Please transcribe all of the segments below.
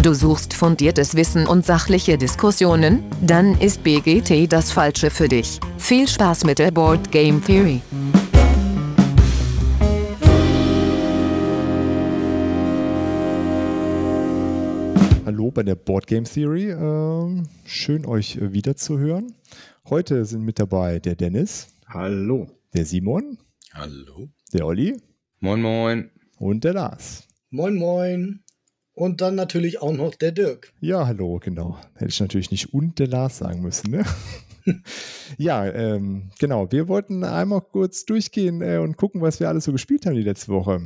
Du suchst fundiertes Wissen und sachliche Diskussionen? Dann ist BGT das Falsche für dich. Viel Spaß mit der Board Game Theory. Hallo bei der Board Game Theory. Ähm, schön euch äh, wieder zu hören. Heute sind mit dabei der Dennis. Hallo. Der Simon. Hallo. Der Olli. Moin, moin. Und der Lars. Moin, moin. Und dann natürlich auch noch der Dirk. Ja, hallo, genau. Hätte ich natürlich nicht und der Lars sagen müssen, ne? ja, ähm, genau. Wir wollten einmal kurz durchgehen äh, und gucken, was wir alles so gespielt haben die letzte Woche.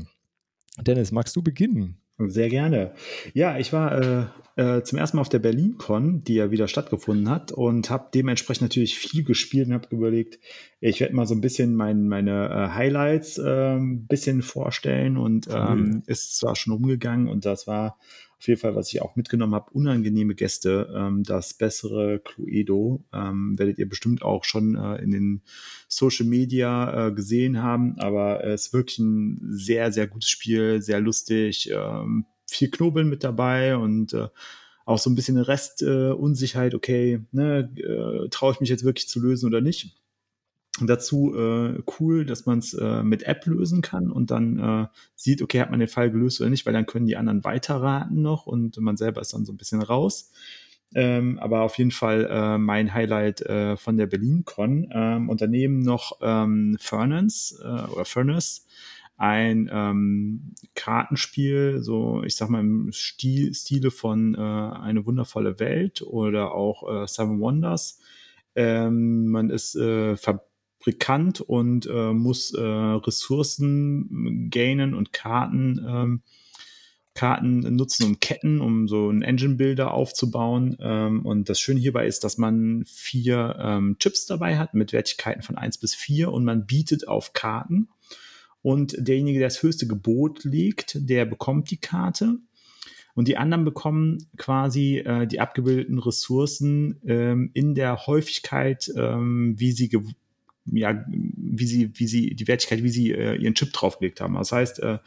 Dennis, magst du beginnen? Sehr gerne. Ja, ich war äh, äh, zum ersten Mal auf der BerlinCon, die ja wieder stattgefunden hat und habe dementsprechend natürlich viel gespielt und habe überlegt, ich werde mal so ein bisschen mein, meine äh, Highlights ein ähm, bisschen vorstellen und ähm, ist zwar schon umgegangen und das war auf jeden Fall, was ich auch mitgenommen habe, unangenehme Gäste. Ähm, das bessere Cluedo ähm, werdet ihr bestimmt auch schon äh, in den Social Media äh, gesehen haben, aber es ist wirklich ein sehr, sehr gutes Spiel, sehr lustig, ähm, viel Knobeln mit dabei und äh, auch so ein bisschen Restunsicherheit, äh, okay, ne, äh, traue ich mich jetzt wirklich zu lösen oder nicht. Und dazu äh, cool, dass man es äh, mit App lösen kann und dann äh, sieht, okay, hat man den Fall gelöst oder nicht, weil dann können die anderen weiterraten noch und man selber ist dann so ein bisschen raus. Ähm, aber auf jeden Fall äh, mein Highlight äh, von der BerlinCon. Ähm, und daneben noch ähm, Furnace äh, oder Furnace, ein ähm, Kartenspiel, so ich sag mal im Stil, Stile von äh, Eine wundervolle Welt oder auch äh, Seven Wonders. Ähm, man ist äh, Fabrikant und äh, muss äh, Ressourcen gainen und Karten, ähm, Karten nutzen, um Ketten, um so einen Engine-Builder aufzubauen. Ähm, und das Schöne hierbei ist, dass man vier ähm, Chips dabei hat mit Wertigkeiten von eins bis vier und man bietet auf Karten. Und derjenige, der das höchste Gebot legt, der bekommt die Karte. Und die anderen bekommen quasi äh, die abgebildeten Ressourcen ähm, in der Häufigkeit, ähm, wie sie ja, wie sie, wie sie, die Wertigkeit, wie sie äh, ihren Chip draufgelegt haben. Das heißt, äh,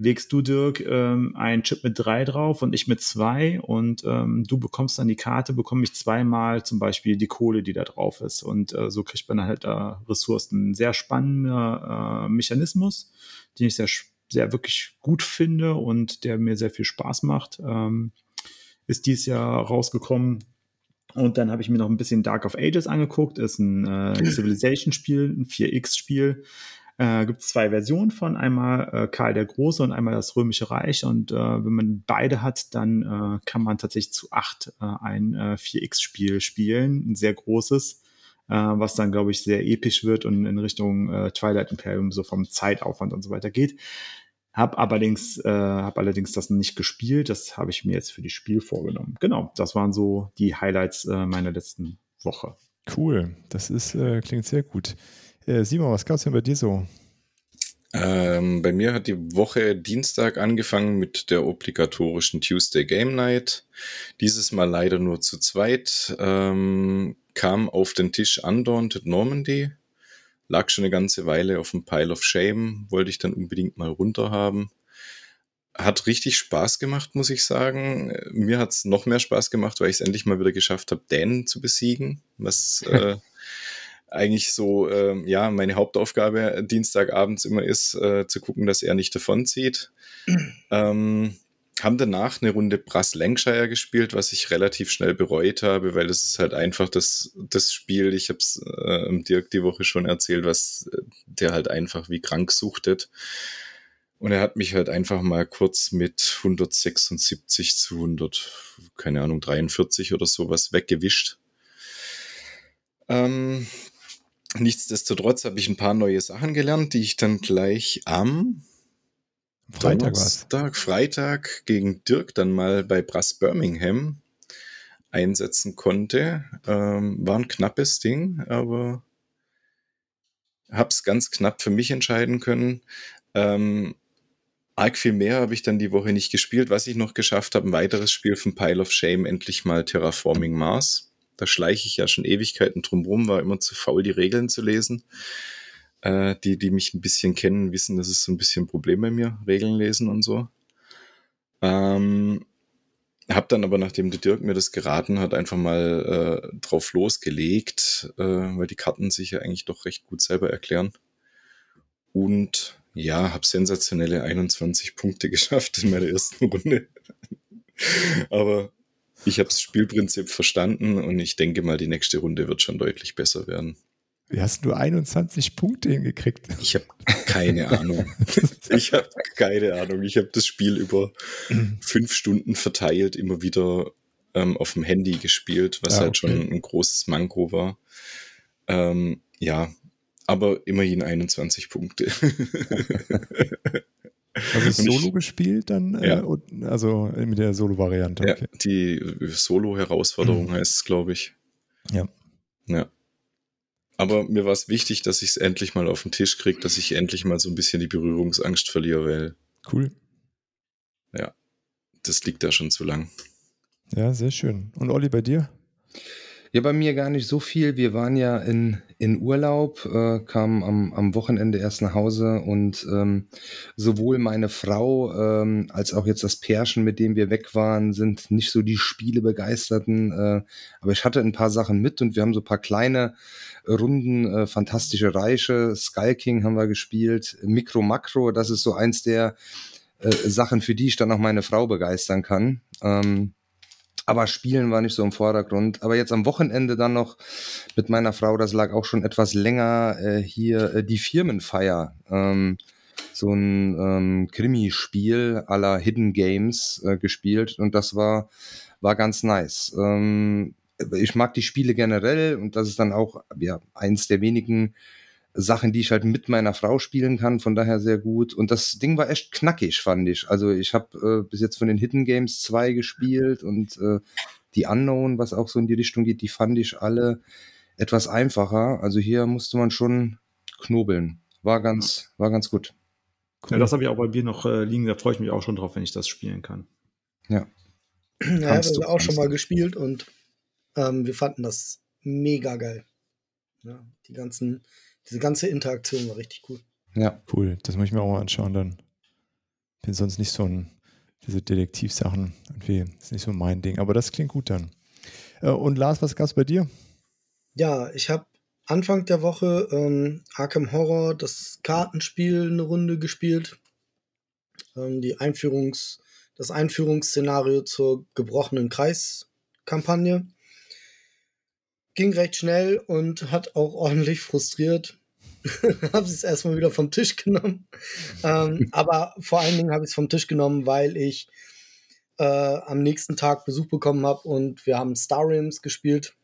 legst du, Dirk, ähm, einen Chip mit drei drauf und ich mit zwei und ähm, du bekommst dann die Karte, bekomme ich zweimal zum Beispiel die Kohle, die da drauf ist. Und äh, so kriegt man halt äh, Ressourcen. Ein sehr spannender äh, Mechanismus, den ich sehr, sehr wirklich gut finde und der mir sehr viel Spaß macht. Ähm, ist dieses Jahr rausgekommen und dann habe ich mir noch ein bisschen Dark of Ages angeguckt. Ist ein äh, Civilization-Spiel, ein 4X-Spiel. Äh, Gibt es zwei Versionen von, einmal äh, Karl der Große und einmal das Römische Reich. Und äh, wenn man beide hat, dann äh, kann man tatsächlich zu acht äh, ein äh, 4X-Spiel spielen, ein sehr großes, äh, was dann, glaube ich, sehr episch wird und in Richtung äh, Twilight Imperium so vom Zeitaufwand und so weiter geht. Hab allerdings, äh, hab allerdings das nicht gespielt. Das habe ich mir jetzt für die Spiel vorgenommen. Genau, das waren so die Highlights äh, meiner letzten Woche. Cool, das ist, äh, klingt sehr gut. Äh, Simon, was gab es denn bei dir so? Ähm, bei mir hat die Woche Dienstag angefangen mit der obligatorischen Tuesday Game Night. Dieses Mal leider nur zu zweit. Ähm, kam auf den Tisch Undaunted Normandy lag schon eine ganze Weile auf dem Pile of Shame, wollte ich dann unbedingt mal runter haben. Hat richtig Spaß gemacht, muss ich sagen. Mir hat es noch mehr Spaß gemacht, weil ich es endlich mal wieder geschafft habe, Dan zu besiegen, was äh, eigentlich so, äh, ja, meine Hauptaufgabe Dienstagabends immer ist, äh, zu gucken, dass er nicht davonzieht. ähm, haben danach eine Runde Brass Lancashire gespielt, was ich relativ schnell bereut habe, weil das ist halt einfach das, das Spiel, ich habe es äh, Dirk die Woche schon erzählt, was äh, der halt einfach wie krank suchtet. Und er hat mich halt einfach mal kurz mit 176 zu 100, keine Ahnung, 43 oder sowas weggewischt. Ähm, nichtsdestotrotz habe ich ein paar neue Sachen gelernt, die ich dann gleich am Freitag Donnerstag, Freitag gegen Dirk dann mal bei Brass Birmingham einsetzen konnte. Ähm, war ein knappes Ding, aber hab's ganz knapp für mich entscheiden können. Ähm, arg viel mehr habe ich dann die Woche nicht gespielt. Was ich noch geschafft habe, ein weiteres Spiel von Pile of Shame, endlich mal Terraforming Mars. Da schleiche ich ja schon Ewigkeiten drumrum, war immer zu faul, die Regeln zu lesen. Äh, die, die mich ein bisschen kennen, wissen, das ist so ein bisschen ein Problem bei mir, Regeln lesen und so. Ähm, hab dann aber, nachdem der Dirk mir das geraten hat, einfach mal äh, drauf losgelegt, äh, weil die Karten sich ja eigentlich doch recht gut selber erklären. Und ja, habe sensationelle 21 Punkte geschafft in meiner ersten Runde. aber ich habe das Spielprinzip verstanden und ich denke mal, die nächste Runde wird schon deutlich besser werden. Wie hast du 21 Punkte hingekriegt? Ich habe keine Ahnung. ich habe keine Ahnung. Ich habe das Spiel über fünf Stunden verteilt, immer wieder ähm, auf dem Handy gespielt, was ja, halt okay. schon ein großes Manko war. Ähm, ja, aber immerhin 21 Punkte. Also Solo ich, gespielt dann? Äh, ja. Äh, also mit der Solo-Variante. Okay. Ja, die Solo-Herausforderung mhm. heißt es, glaube ich. Ja. Ja. Aber mir war es wichtig, dass ich es endlich mal auf den Tisch kriege, dass ich endlich mal so ein bisschen die Berührungsangst verliere, weil. Cool. Ja, das liegt da schon zu lang. Ja, sehr schön. Und Olli, bei dir? Ja, bei mir gar nicht so viel. Wir waren ja in, in Urlaub, äh, kamen am, am Wochenende erst nach Hause und ähm, sowohl meine Frau ähm, als auch jetzt das Pärchen, mit dem wir weg waren, sind nicht so die Spiele begeisterten. Äh, aber ich hatte ein paar Sachen mit und wir haben so ein paar kleine Runden, äh, fantastische Reiche. Skull King haben wir gespielt. Mikro Makro, das ist so eins der äh, Sachen, für die ich dann auch meine Frau begeistern kann. Ähm, aber Spielen war nicht so im Vordergrund. Aber jetzt am Wochenende dann noch mit meiner Frau, das lag auch schon etwas länger äh, hier, äh, die Firmenfeier. Ähm, so ein ähm, Krimi-Spiel aller Hidden Games äh, gespielt und das war, war ganz nice. Ähm, ich mag die Spiele generell und das ist dann auch ja, eins der wenigen Sachen, die ich halt mit meiner Frau spielen kann, von daher sehr gut. Und das Ding war echt knackig, fand ich. Also ich habe äh, bis jetzt von den Hidden Games zwei gespielt und äh, die Unknown, was auch so in die Richtung geht, die fand ich alle etwas einfacher. Also hier musste man schon knobeln. War ganz, war ganz gut. Cool. Ja, das habe ich auch bei mir noch äh, liegen, da freue ich mich auch schon drauf, wenn ich das spielen kann. Ja. Ja, habe ich auch schon mal gespielt und ähm, wir fanden das mega geil. Ja, die ganzen diese ganze Interaktion war richtig cool. Ja. Cool, das muss ich mir auch mal anschauen dann. Bin sonst nicht so ein, diese Detektivsachen, irgendwie, ist nicht so mein Ding, aber das klingt gut dann. Äh, und Lars, was gab es bei dir? Ja, ich habe Anfang der Woche ähm, Arkham Horror, das Kartenspiel, eine Runde gespielt. Ähm, die Einführungs-, das Einführungsszenario zur gebrochenen Kreiskampagne ging recht schnell und hat auch ordentlich frustriert. habe es erstmal wieder vom Tisch genommen. ähm, aber vor allen Dingen habe ich es vom Tisch genommen, weil ich äh, am nächsten Tag Besuch bekommen habe und wir haben Star Realms gespielt.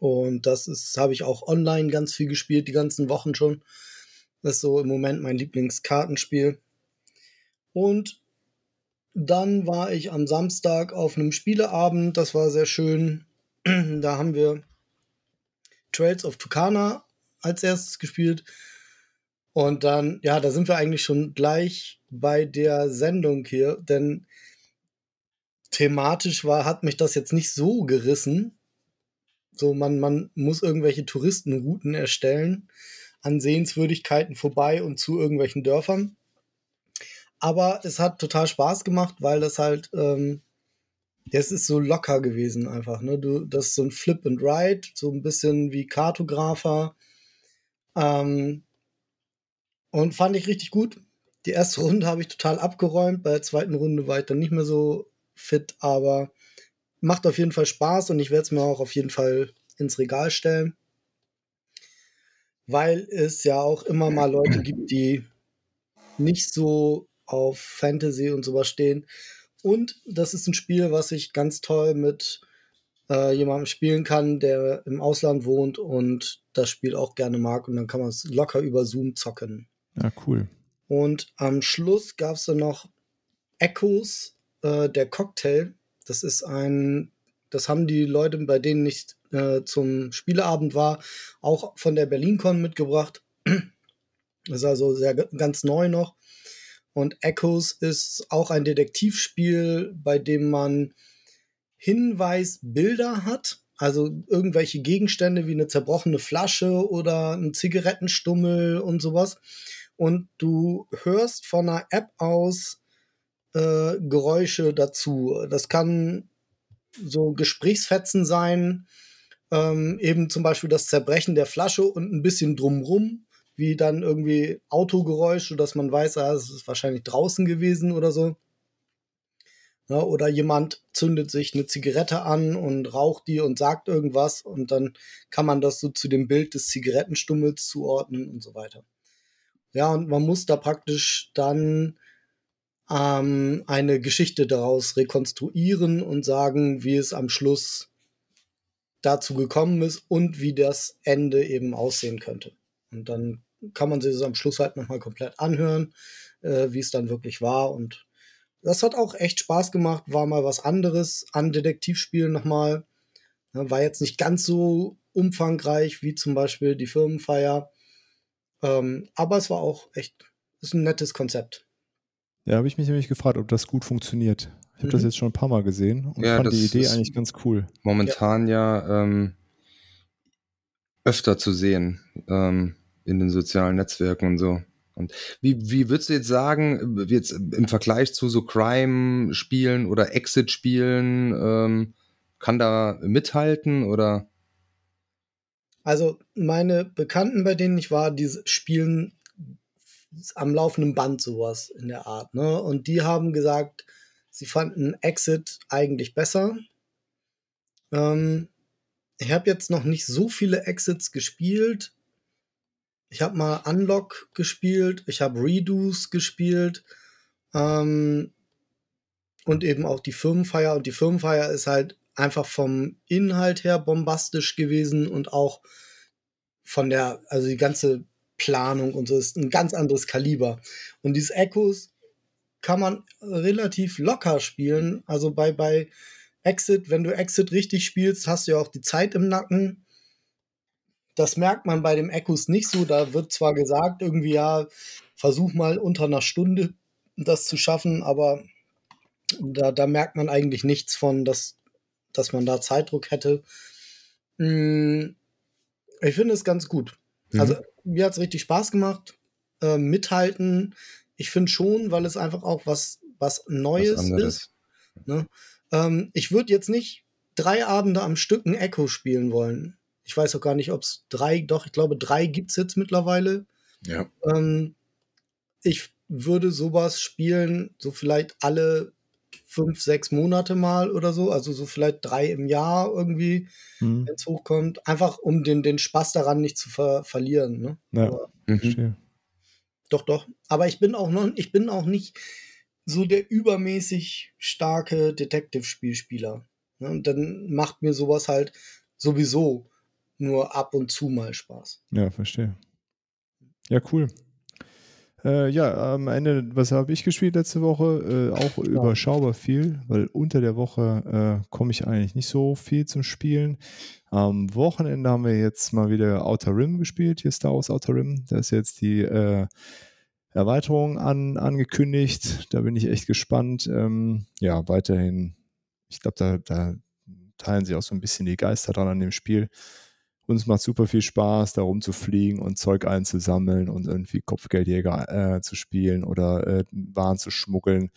Und das habe ich auch online ganz viel gespielt, die ganzen Wochen schon. Das ist so im Moment mein Lieblingskartenspiel. Und dann war ich am Samstag auf einem Spieleabend, das war sehr schön. da haben wir Trails of Tucana als erstes gespielt. Und dann, ja, da sind wir eigentlich schon gleich bei der Sendung hier, denn thematisch war, hat mich das jetzt nicht so gerissen. So, man, man muss irgendwelche Touristenrouten erstellen, an Sehenswürdigkeiten vorbei und zu irgendwelchen Dörfern. Aber es hat total Spaß gemacht, weil das halt ähm, es ist so locker gewesen einfach, ne? Du, das ist so ein Flip and Ride, so ein bisschen wie Kartographer. Ähm, und fand ich richtig gut. Die erste Runde habe ich total abgeräumt. Bei der zweiten Runde war ich dann nicht mehr so fit, aber macht auf jeden Fall Spaß und ich werde es mir auch auf jeden Fall ins Regal stellen. Weil es ja auch immer mal Leute gibt, die nicht so auf Fantasy und sowas stehen und das ist ein Spiel, was ich ganz toll mit äh, jemandem spielen kann, der im Ausland wohnt und das Spiel auch gerne mag. Und dann kann man es locker über Zoom zocken. Ja, cool. Und am Schluss gab es dann noch Echoes, äh, der Cocktail. Das ist ein, das haben die Leute, bei denen ich äh, zum Spieleabend war, auch von der BerlinCon mitgebracht. Das ist also sehr ganz neu noch. Und Echoes ist auch ein Detektivspiel, bei dem man Hinweisbilder hat, also irgendwelche Gegenstände wie eine zerbrochene Flasche oder ein Zigarettenstummel und sowas. Und du hörst von einer App aus äh, Geräusche dazu. Das kann so Gesprächsfetzen sein, ähm, eben zum Beispiel das Zerbrechen der Flasche und ein bisschen drumrum, wie dann irgendwie Autogeräusche, dass man weiß, ah, es ist wahrscheinlich draußen gewesen oder so. Ja, oder jemand zündet sich eine Zigarette an und raucht die und sagt irgendwas und dann kann man das so zu dem Bild des Zigarettenstummels zuordnen und so weiter. Ja, und man muss da praktisch dann ähm, eine Geschichte daraus rekonstruieren und sagen, wie es am Schluss dazu gekommen ist und wie das Ende eben aussehen könnte. Und dann kann man sich das am Schluss halt nochmal komplett anhören, äh, wie es dann wirklich war und das hat auch echt Spaß gemacht, war mal was anderes an Detektivspielen nochmal. War jetzt nicht ganz so umfangreich wie zum Beispiel die Firmenfeier. Ähm, aber es war auch echt, ist ein nettes Konzept. Ja, habe ich mich nämlich gefragt, ob das gut funktioniert. Ich habe mhm. das jetzt schon ein paar Mal gesehen und ja, fand die Idee eigentlich ganz cool. Momentan ja, ja ähm, öfter zu sehen ähm, in den sozialen Netzwerken und so. Und wie, wie würdest du jetzt sagen, jetzt im Vergleich zu so Crime-Spielen oder Exit-Spielen, ähm, kann da mithalten oder? Also meine Bekannten, bei denen ich war, die spielen am laufenden Band sowas in der Art. Ne? Und die haben gesagt, sie fanden Exit eigentlich besser. Ähm, ich habe jetzt noch nicht so viele Exits gespielt. Ich habe mal Unlock gespielt, ich habe Redos gespielt ähm, und eben auch die Firmenfeier. Und die Firmenfeier ist halt einfach vom Inhalt her bombastisch gewesen und auch von der, also die ganze Planung und so ist ein ganz anderes Kaliber. Und dieses Echos kann man relativ locker spielen. Also bei, bei Exit, wenn du Exit richtig spielst, hast du ja auch die Zeit im Nacken. Das merkt man bei dem Echos nicht so. Da wird zwar gesagt, irgendwie, ja, versuch mal unter einer Stunde das zu schaffen, aber da, da merkt man eigentlich nichts von, dass, dass man da Zeitdruck hätte. Hm, ich finde es ganz gut. Mhm. Also, mir hat es richtig Spaß gemacht. Äh, mithalten, ich finde schon, weil es einfach auch was, was Neues was ist. Ne? Ähm, ich würde jetzt nicht drei Abende am Stück ein Echo spielen wollen. Ich weiß auch gar nicht, ob es drei, doch, ich glaube, drei gibt es jetzt mittlerweile. Ja. Ähm, ich würde sowas spielen, so vielleicht alle fünf, sechs Monate mal oder so, also so vielleicht drei im Jahr irgendwie, mhm. wenn es hochkommt, einfach um den, den Spaß daran nicht zu ver verlieren. Ne? Ja, Aber, mhm. Doch, doch. Aber ich bin auch noch, ich bin auch nicht so der übermäßig starke Detective-Spielspieler. Ne? Und dann macht mir sowas halt sowieso nur ab und zu mal Spaß. Ja, verstehe. Ja, cool. Äh, ja, am Ende, was habe ich gespielt letzte Woche? Äh, auch ja. überschaubar viel, weil unter der Woche äh, komme ich eigentlich nicht so viel zum Spielen. Am Wochenende haben wir jetzt mal wieder Outer Rim gespielt, hier Star Wars Outer Rim. Da ist jetzt die äh, Erweiterung an, angekündigt. Da bin ich echt gespannt. Ähm, ja, weiterhin, ich glaube, da, da teilen sich auch so ein bisschen die Geister dran an dem Spiel. Uns macht super viel Spaß, da rumzufliegen und Zeug einzusammeln und irgendwie Kopfgeldjäger äh, zu spielen oder äh, Waren zu schmuggeln.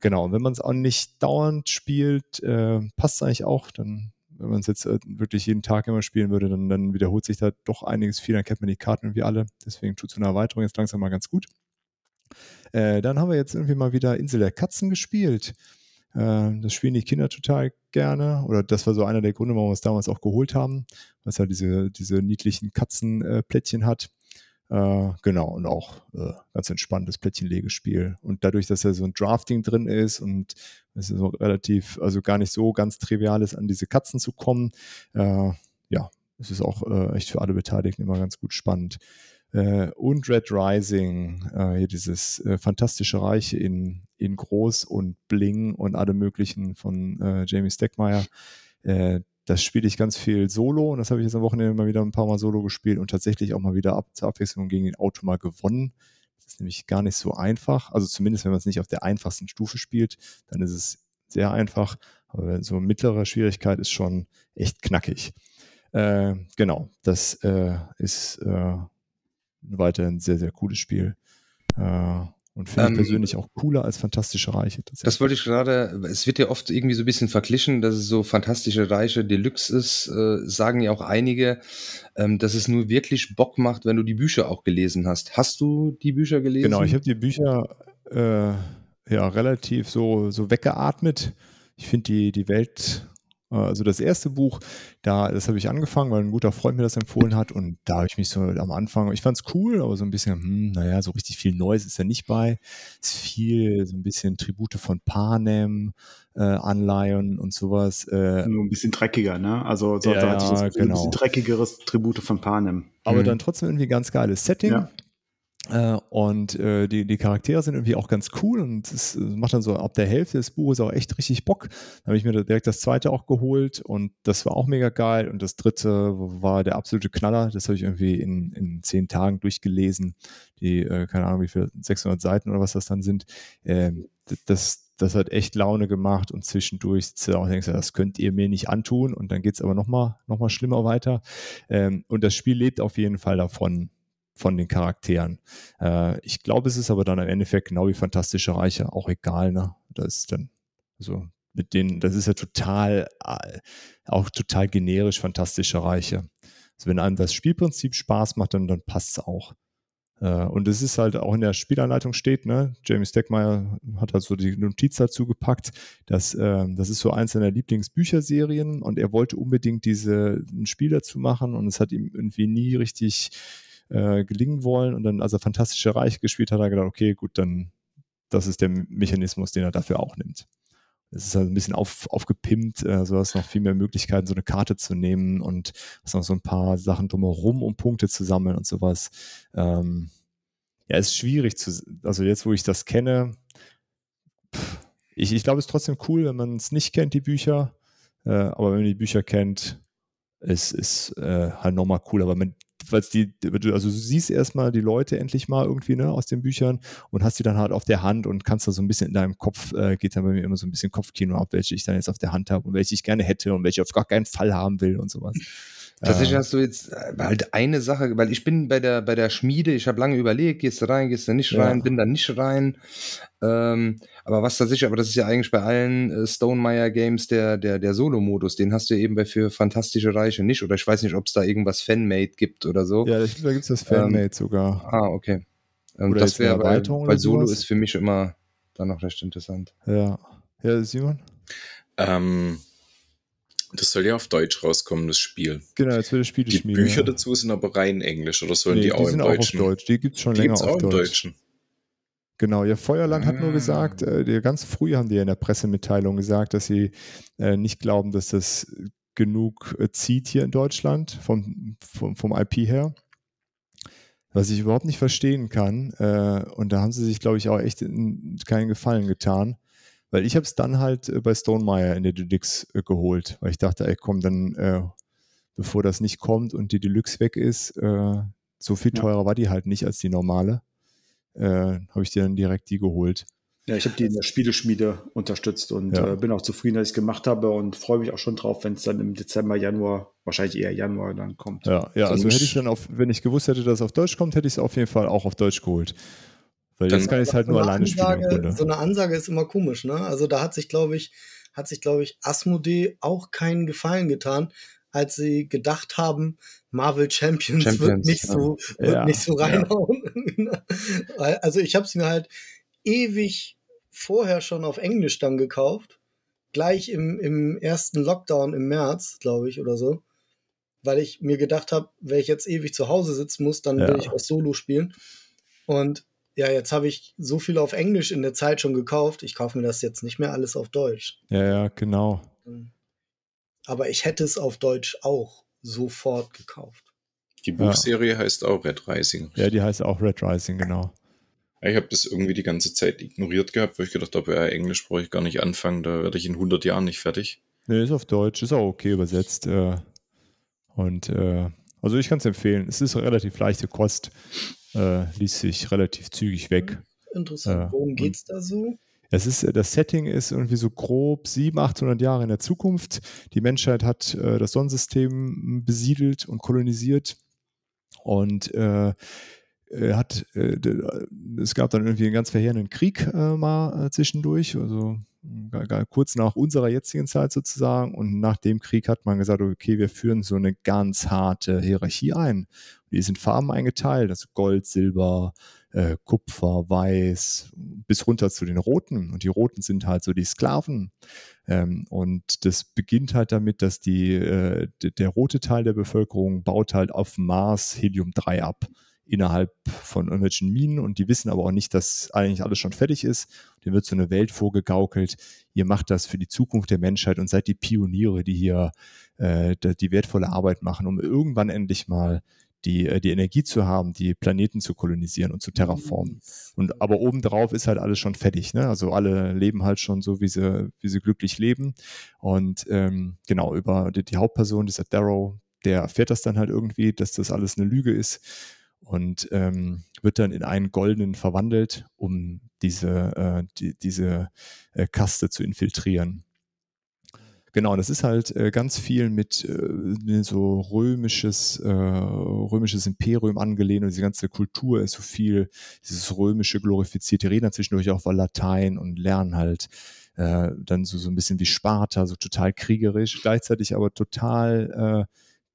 Genau, und wenn man es auch nicht dauernd spielt, äh, passt es eigentlich auch. Dann, wenn man es jetzt äh, wirklich jeden Tag immer spielen würde, dann, dann wiederholt sich da doch einiges viel. Dann kennt man die Karten irgendwie alle. Deswegen tut so eine Erweiterung jetzt langsam mal ganz gut. Äh, dann haben wir jetzt irgendwie mal wieder Insel der Katzen gespielt. Äh, das spielen die Kinder total gerne. Oder das war so einer der Gründe, warum wir es damals auch geholt haben, weil es ja diese, diese niedlichen Katzenplättchen äh, hat. Äh, genau, und auch äh, ganz entspanntes Plättchenlegespiel. Und dadurch, dass ja so ein Drafting drin ist und es ist so relativ, also gar nicht so ganz trivial ist, an diese Katzen zu kommen, äh, ja, es ist auch äh, echt für alle Beteiligten immer ganz gut spannend. Äh, und Red Rising, äh, hier dieses äh, fantastische Reich in, in Groß und Bling und alle möglichen von äh, Jamie Steckmeyer. Äh, das spiele ich ganz viel solo und das habe ich jetzt am Wochenende mal wieder ein paar Mal solo gespielt und tatsächlich auch mal wieder ab, zur Abwechslung gegen den Auto mal gewonnen. Das ist nämlich gar nicht so einfach. Also zumindest, wenn man es nicht auf der einfachsten Stufe spielt, dann ist es sehr einfach. Aber so mittlere Schwierigkeit ist schon echt knackig. Äh, genau, das äh, ist äh, weiterhin ein sehr, sehr cooles Spiel. Äh, Und finde ich Ähm, persönlich auch cooler als Fantastische Reiche. Das wollte ich gerade, es wird ja oft irgendwie so ein bisschen verglichen, dass es so fantastische Reiche Deluxe ist, äh, sagen ja auch einige, ähm, dass es nur wirklich Bock macht, wenn du die Bücher auch gelesen hast. Hast du die Bücher gelesen? Genau, ich habe die Bücher äh, ja relativ so, so weggeatmet. Ich finde die, die Welt, also das erste Buch, da, das habe ich angefangen, weil ein guter Freund mir das empfohlen hat und da habe ich mich so am Anfang, ich fand es cool, aber so ein bisschen, hm, naja, so richtig viel Neues ist ja nicht bei. Es ist viel, so ein bisschen Tribute von Panem, äh, Anleihen und sowas. Äh, Nur ein bisschen dreckiger, ne? Also so, Ja, da hatte ich das Gefühl, ein genau. bisschen dreckigeres Tribute von Panem. aber Mhm. dann trotzdem irgendwie ganz geiles Setting. Ja. Äh, und äh, die, die Charaktere sind irgendwie auch ganz cool und es macht dann so ab der Hälfte des Buches auch echt richtig Bock. Dann habe ich mir da direkt das zweite auch geholt und das war auch mega geil. Und das dritte war der absolute Knaller. Das habe ich irgendwie in, in zehn Tagen durchgelesen. Die, äh, keine Ahnung, wie viel, 600 Seiten oder was das dann sind. Ähm, das, das hat echt Laune gemacht und zwischendurch du da auch denkst, das könnt ihr mir nicht antun und dann geht es aber nochmal noch mal schlimmer weiter. Ähm, und das Spiel lebt auf jeden Fall davon, von den Charakteren. Äh, ich glaube, es ist aber dann im Endeffekt genau wie Fantastische Reiche, auch egal, ne? Das ist dann, so mit denen, das ist ja total, äh, auch total generisch Fantastische Reiche. Also wenn einem das Spielprinzip Spaß macht, dann, dann passt es auch. Äh, und es ist halt auch in der Spielanleitung steht, ne? Jamie Steckmeier hat halt so die Notiz dazu gepackt, dass äh, das ist so eins seiner Lieblingsbücherserien und er wollte unbedingt diese ein Spiel dazu machen und es hat ihm irgendwie nie richtig äh, gelingen wollen. Und dann, als er Fantastische Reich gespielt hat, hat er gedacht, okay, gut, dann das ist der Mechanismus, den er dafür auch nimmt. Es ist halt ein bisschen auf, aufgepimpt, äh, so hast noch viel mehr Möglichkeiten, so eine Karte zu nehmen und hast noch so ein paar Sachen drumherum, um Punkte zu sammeln und sowas. Ähm, ja, ist schwierig zu, also jetzt, wo ich das kenne, pff, ich, ich glaube, es ist trotzdem cool, wenn man es nicht kennt, die Bücher. Äh, aber wenn man die Bücher kennt, ist, ist äh, halt nochmal cool. Aber man, weil's die, also du siehst erstmal die Leute endlich mal irgendwie ne, aus den Büchern und hast die dann halt auf der Hand und kannst da so ein bisschen in deinem Kopf, äh, geht dann bei mir immer so ein bisschen Kopfkino ab, welche ich dann jetzt auf der Hand habe und welche ich gerne hätte und welche ich auf gar keinen Fall haben will und sowas. Tatsächlich Äh, hast du jetzt äh, halt eine Sache, weil ich bin bei der, bei der Schmiede, ich habe lange überlegt, gehst du rein, gehst du nicht Ja. rein, bin da nicht rein. Ähm, aber was tatsächlich, aber das ist ja eigentlich bei allen äh, Stonemeyer Games der, der, der Solo-Modus, den hast du eben bei für Fantastische Reiche nicht. Oder ich weiß nicht, ob es da irgendwas Fanmade gibt oder so. ja, ich, da gibt es das Fanmade sogar. Ah, okay. Ähm, Oder das wäre, weil, weil Solo sowas? ist für mich immer dann noch recht interessant. Ja. Ja, Simon? Ähm, das soll ja auf Deutsch rauskommen, das Spiel. Genau, jetzt wird das Spiel Die Schmiede, Bücher ja. dazu sind aber rein Englisch oder sollen Nee, die auch sind im auch Deutschen? auf Deutsch. Die gibt es schon Die länger auf auch im Deutsch. Deutschen. Genau, ja, Feuerland hat nur Ah. gesagt, äh, die, ganz früh haben die ja in der Pressemitteilung gesagt, dass sie äh, nicht glauben, dass das genug äh, zieht hier in Deutschland vom, vom, vom IP her. Was ich überhaupt nicht verstehen kann. Äh, und da haben sie sich, glaube ich, auch echt in, keinen Gefallen getan. Weil ich habe es dann halt äh, bei Stonemeyer in der Deluxe äh, geholt, weil ich dachte, ey, komm, dann, äh, bevor das nicht kommt und die Deluxe weg ist, äh, so viel Ja. teurer war die halt nicht als die normale äh, habe ich dir dann direkt die geholt. Ja, ich habe die in der Spieleschmiede unterstützt und Ja. äh, bin auch zufrieden, dass ich es gemacht habe und freue mich auch schon drauf, wenn es dann im Dezember, Januar, wahrscheinlich eher Januar dann kommt. Ja, ja also muss- hätte ich dann auf, wenn ich gewusst hätte, dass es auf Deutsch kommt, hätte ich es auf jeden Fall auch auf Deutsch geholt. Weil Dann- jetzt kann ich es halt So nur eine alleine spielen Ansage, so eine Ansage ist immer komisch, ne? Also da hat sich, glaube ich, hat sich, glaube ich, Asmodee auch keinen Gefallen getan, als sie gedacht haben, Marvel Champions, wird Champions, nicht ja. so, wird Ja, nicht so ja. reinhauen. also ich habe es mir halt ewig vorher schon auf Englisch dann gekauft. Gleich im, im ersten Lockdown im März, glaube ich, oder so. Weil ich mir gedacht habe, wenn ich jetzt ewig zu Hause sitzen muss, dann Ja. will ich auch Solo spielen. Und ja, jetzt habe ich so viel auf Englisch in der Zeit schon gekauft. Ich kaufe mir das jetzt nicht mehr alles auf Deutsch. Ja, ja, genau. Aber ich hätte es auf Deutsch auch sofort gekauft. Die Buchserie heißt auch Red Rising. Ja, die heißt auch Red Rising, genau. Ich habe das irgendwie die ganze Zeit ignoriert gehabt, weil ich gedacht habe, ja, Englisch brauche ich gar nicht anfangen, da werde ich in 100 Jahren nicht fertig. Nee, ist auf Deutsch, ist auch okay übersetzt. Äh, und äh, also ich kann es empfehlen. Es ist relativ leichte Kost, äh, liest sich relativ zügig weg. Interessant. Ja, Worum und- geht's da so? Es ist, äh, das Setting ist irgendwie so grob 700, 800 Jahre in der Zukunft. Die Menschheit hat äh, das Sonnensystem besiedelt und kolonisiert. Und äh, äh, hat, äh, es gab dann irgendwie einen ganz verheerenden Krieg äh, mal äh, zwischendurch, also kurz nach unserer jetzigen Zeit sozusagen. Und nach dem Krieg hat man gesagt, okay, wir führen so eine ganz harte Hierarchie ein. Die sind Farben eingeteilt, also Gold, Silber, äh, Kupfer, Weiß, bis runter zu den Roten. Und die Roten sind halt so die Sklaven. Ähm, und das beginnt halt damit, dass die, äh, der rote Teil der Bevölkerung baut halt auf Mars Helium-3 ab innerhalb von irgendwelchen Minen und die wissen aber auch nicht, dass eigentlich alles schon fertig ist. Dem wird so eine Welt vorgegaukelt. Ihr macht das für die Zukunft der Menschheit und seid die Pioniere, die hier äh, die wertvolle Arbeit machen, um irgendwann endlich mal die, äh, die Energie zu haben, die Planeten zu kolonisieren und zu terraformen. Und aber obendrauf ist halt alles schon fertig. Ne? Also alle leben halt schon so, wie sie, wie sie glücklich leben. Und ähm, genau, über die, die Hauptperson, dieser Darrow, der erfährt das dann halt irgendwie, dass das alles eine Lüge ist und ähm, wird dann in einen goldenen verwandelt, um diese, äh, die, diese äh, Kaste zu infiltrieren. Genau, das ist halt äh, ganz viel mit äh, so römisches, äh, römisches Imperium angelehnt und diese ganze Kultur ist so viel, dieses römische glorifiziert. Die reden zwischendurch auch mal Latein und lernen halt äh, dann so, so ein bisschen wie Sparta, so total kriegerisch, gleichzeitig aber total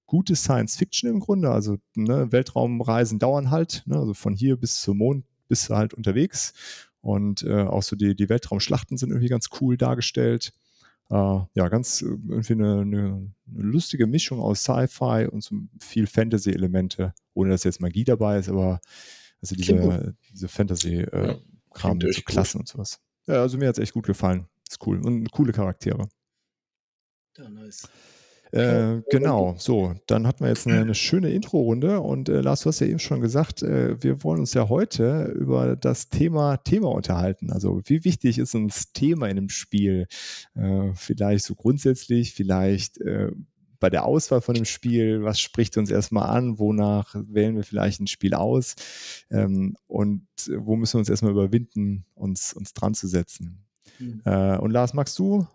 gute Science Fiction im Grunde. Also ne, Weltraumreisen dauern halt, ne, also von hier bis zum Mond bist du halt unterwegs. Und äh, auch so die, die Weltraumschlachten sind irgendwie ganz cool dargestellt. Uh, ja, ganz äh, irgendwie eine, eine, eine, lustige Mischung aus Sci-Fi und so viel Fantasy-Elemente, ohne dass jetzt Magie dabei ist, aber also diese, diese Fantasy-Kram äh, ja, mit so Klassen gut. und sowas. Ja, also mir hat es echt gut gefallen. Ist cool. Und coole Charaktere. Ja, nice. Äh, genau, so, dann hatten wir jetzt eine, eine schöne Intro-Runde und äh, Lars, du hast ja eben schon gesagt, äh, wir wollen uns ja heute über das Thema Thema unterhalten. Also wie wichtig ist uns Thema in einem Spiel? Äh, vielleicht so grundsätzlich, vielleicht äh, bei der Auswahl von dem Spiel, was spricht uns erstmal an, wonach wählen wir vielleicht ein Spiel aus ähm, und wo müssen wir uns erstmal überwinden, uns, uns dran zu setzen. Mhm. Äh, und Lars, magst du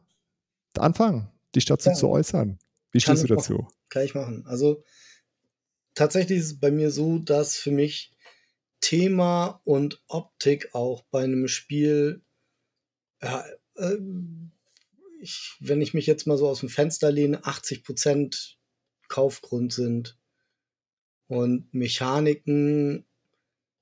anfangen, dich dazu ja. zu äußern? Wie stehst du dazu? Machen. Kann ich machen. Also tatsächlich ist es bei mir so, dass für mich Thema und Optik auch bei einem Spiel, ja, äh, ich, wenn ich mich jetzt mal so aus dem Fenster lehne, 80% Kaufgrund sind. Und Mechaniken,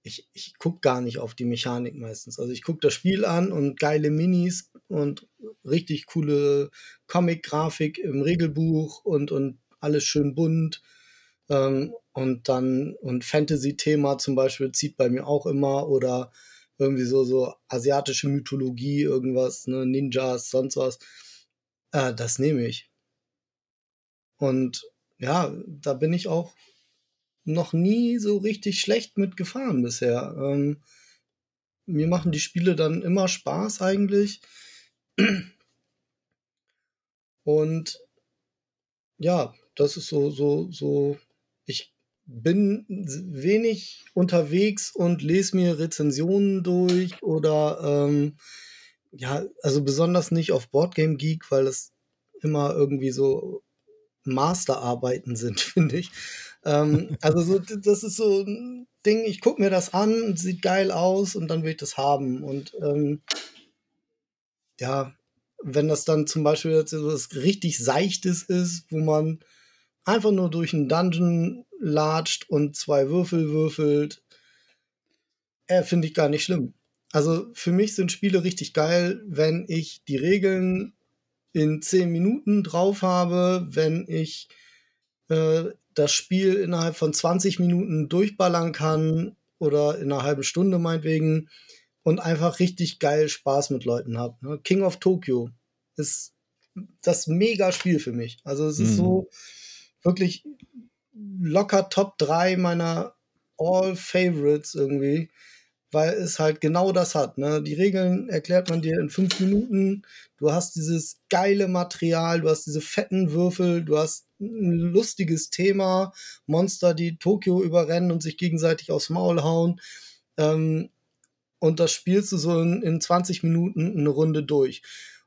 ich, ich gucke gar nicht auf die Mechanik meistens. Also ich gucke das Spiel an und geile Minis und richtig coole Comic-Grafik im Regelbuch und, und alles schön bunt. Ähm, und dann, und Fantasy-Thema zum Beispiel zieht bei mir auch immer oder irgendwie so, so asiatische Mythologie, irgendwas, ne, Ninjas, sonst was. Äh, das nehme ich. Und ja, da bin ich auch noch nie so richtig schlecht mitgefahren bisher. Ähm, mir machen die Spiele dann immer Spaß eigentlich. Und ja, das ist so, so, so. Ich bin wenig unterwegs und lese mir Rezensionen durch oder ähm, ja, also besonders nicht auf Boardgame Geek, weil es immer irgendwie so Masterarbeiten sind, finde ich. Ähm, also so, das ist so ein Ding, ich gucke mir das an, sieht geil aus und dann will ich das haben. Und ähm, ja, wenn das dann zum Beispiel was richtig Seichtes ist, wo man einfach nur durch einen Dungeon latscht und zwei Würfel würfelt, äh, finde ich gar nicht schlimm. Also für mich sind Spiele richtig geil, wenn ich die Regeln in zehn Minuten drauf habe, wenn ich äh, das Spiel innerhalb von 20 Minuten durchballern kann oder in einer halben Stunde meinetwegen und einfach richtig geil Spaß mit Leuten habe. Ne? King of Tokyo ist das mega Spiel für mich. Also es ist mhm. so wirklich locker Top 3 meiner All Favorites irgendwie weil es halt genau das hat. Ne? Die Regeln erklärt man dir in fünf Minuten. Du hast dieses geile Material, du hast diese fetten Würfel, du hast ein lustiges Thema, Monster, die Tokio überrennen und sich gegenseitig aufs Maul hauen. Ähm, und das spielst du so in, in 20 Minuten eine Runde durch.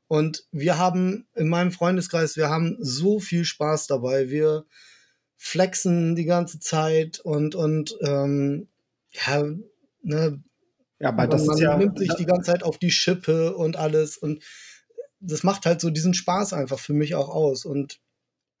Und wir haben in meinem Freundeskreis, wir haben so viel Spaß dabei. Wir flexen die ganze Zeit und, und ähm, ja, ne, Ja, aber man, das ist man ja. nimmt sich die ganze Zeit auf die Schippe und alles und das macht halt so diesen Spaß einfach für mich auch aus und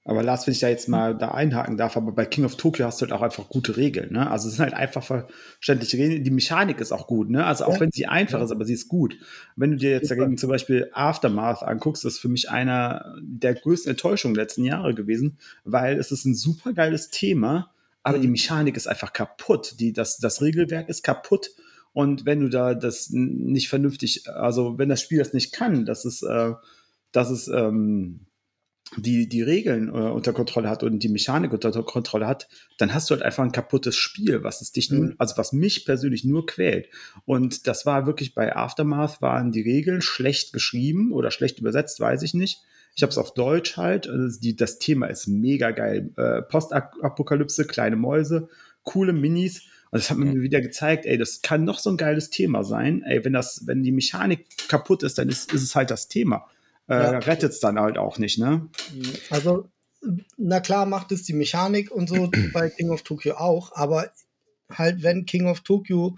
Aber Lars, wenn ich da jetzt mal da einhaken darf, aber bei King of Tokyo hast du halt auch einfach gute Regeln, ne? Also es sind halt einfach verständliche Regeln. Die Mechanik ist auch gut, ne? Also auch Ja. wenn sie einfach ist, aber sie ist gut. Wenn du dir jetzt dagegen zum Beispiel Aftermath anguckst, das ist für mich einer der größten Enttäuschungen der letzten Jahre gewesen, weil es ist ein super geiles Thema, aber Mhm. die Mechanik ist einfach kaputt. Die, das, das Regelwerk ist kaputt. Und wenn du da das nicht vernünftig, also wenn das Spiel das nicht kann, dass es, äh, dass es ähm, die, die Regeln äh, unter Kontrolle hat und die Mechanik unter Kontrolle hat, dann hast du halt einfach ein kaputtes Spiel, was es dich nun, Mhm. also was mich persönlich nur quält. Und das war wirklich bei Aftermath waren die Regeln schlecht geschrieben oder schlecht übersetzt, weiß ich nicht. Ich habe es auf Deutsch halt. Also die, das Thema ist mega geil. Äh, Postapokalypse, kleine Mäuse, coole Minis. Und das hat mir wieder gezeigt, ey, das kann noch so ein geiles Thema sein. Ey, wenn das, wenn die Mechanik kaputt ist, dann ist, ist es halt das Thema. Äh, Ja. Rettet es dann halt auch nicht, ne? Also, na klar macht es die Mechanik und so bei King of Tokyo auch, aber halt, wenn King of Tokyo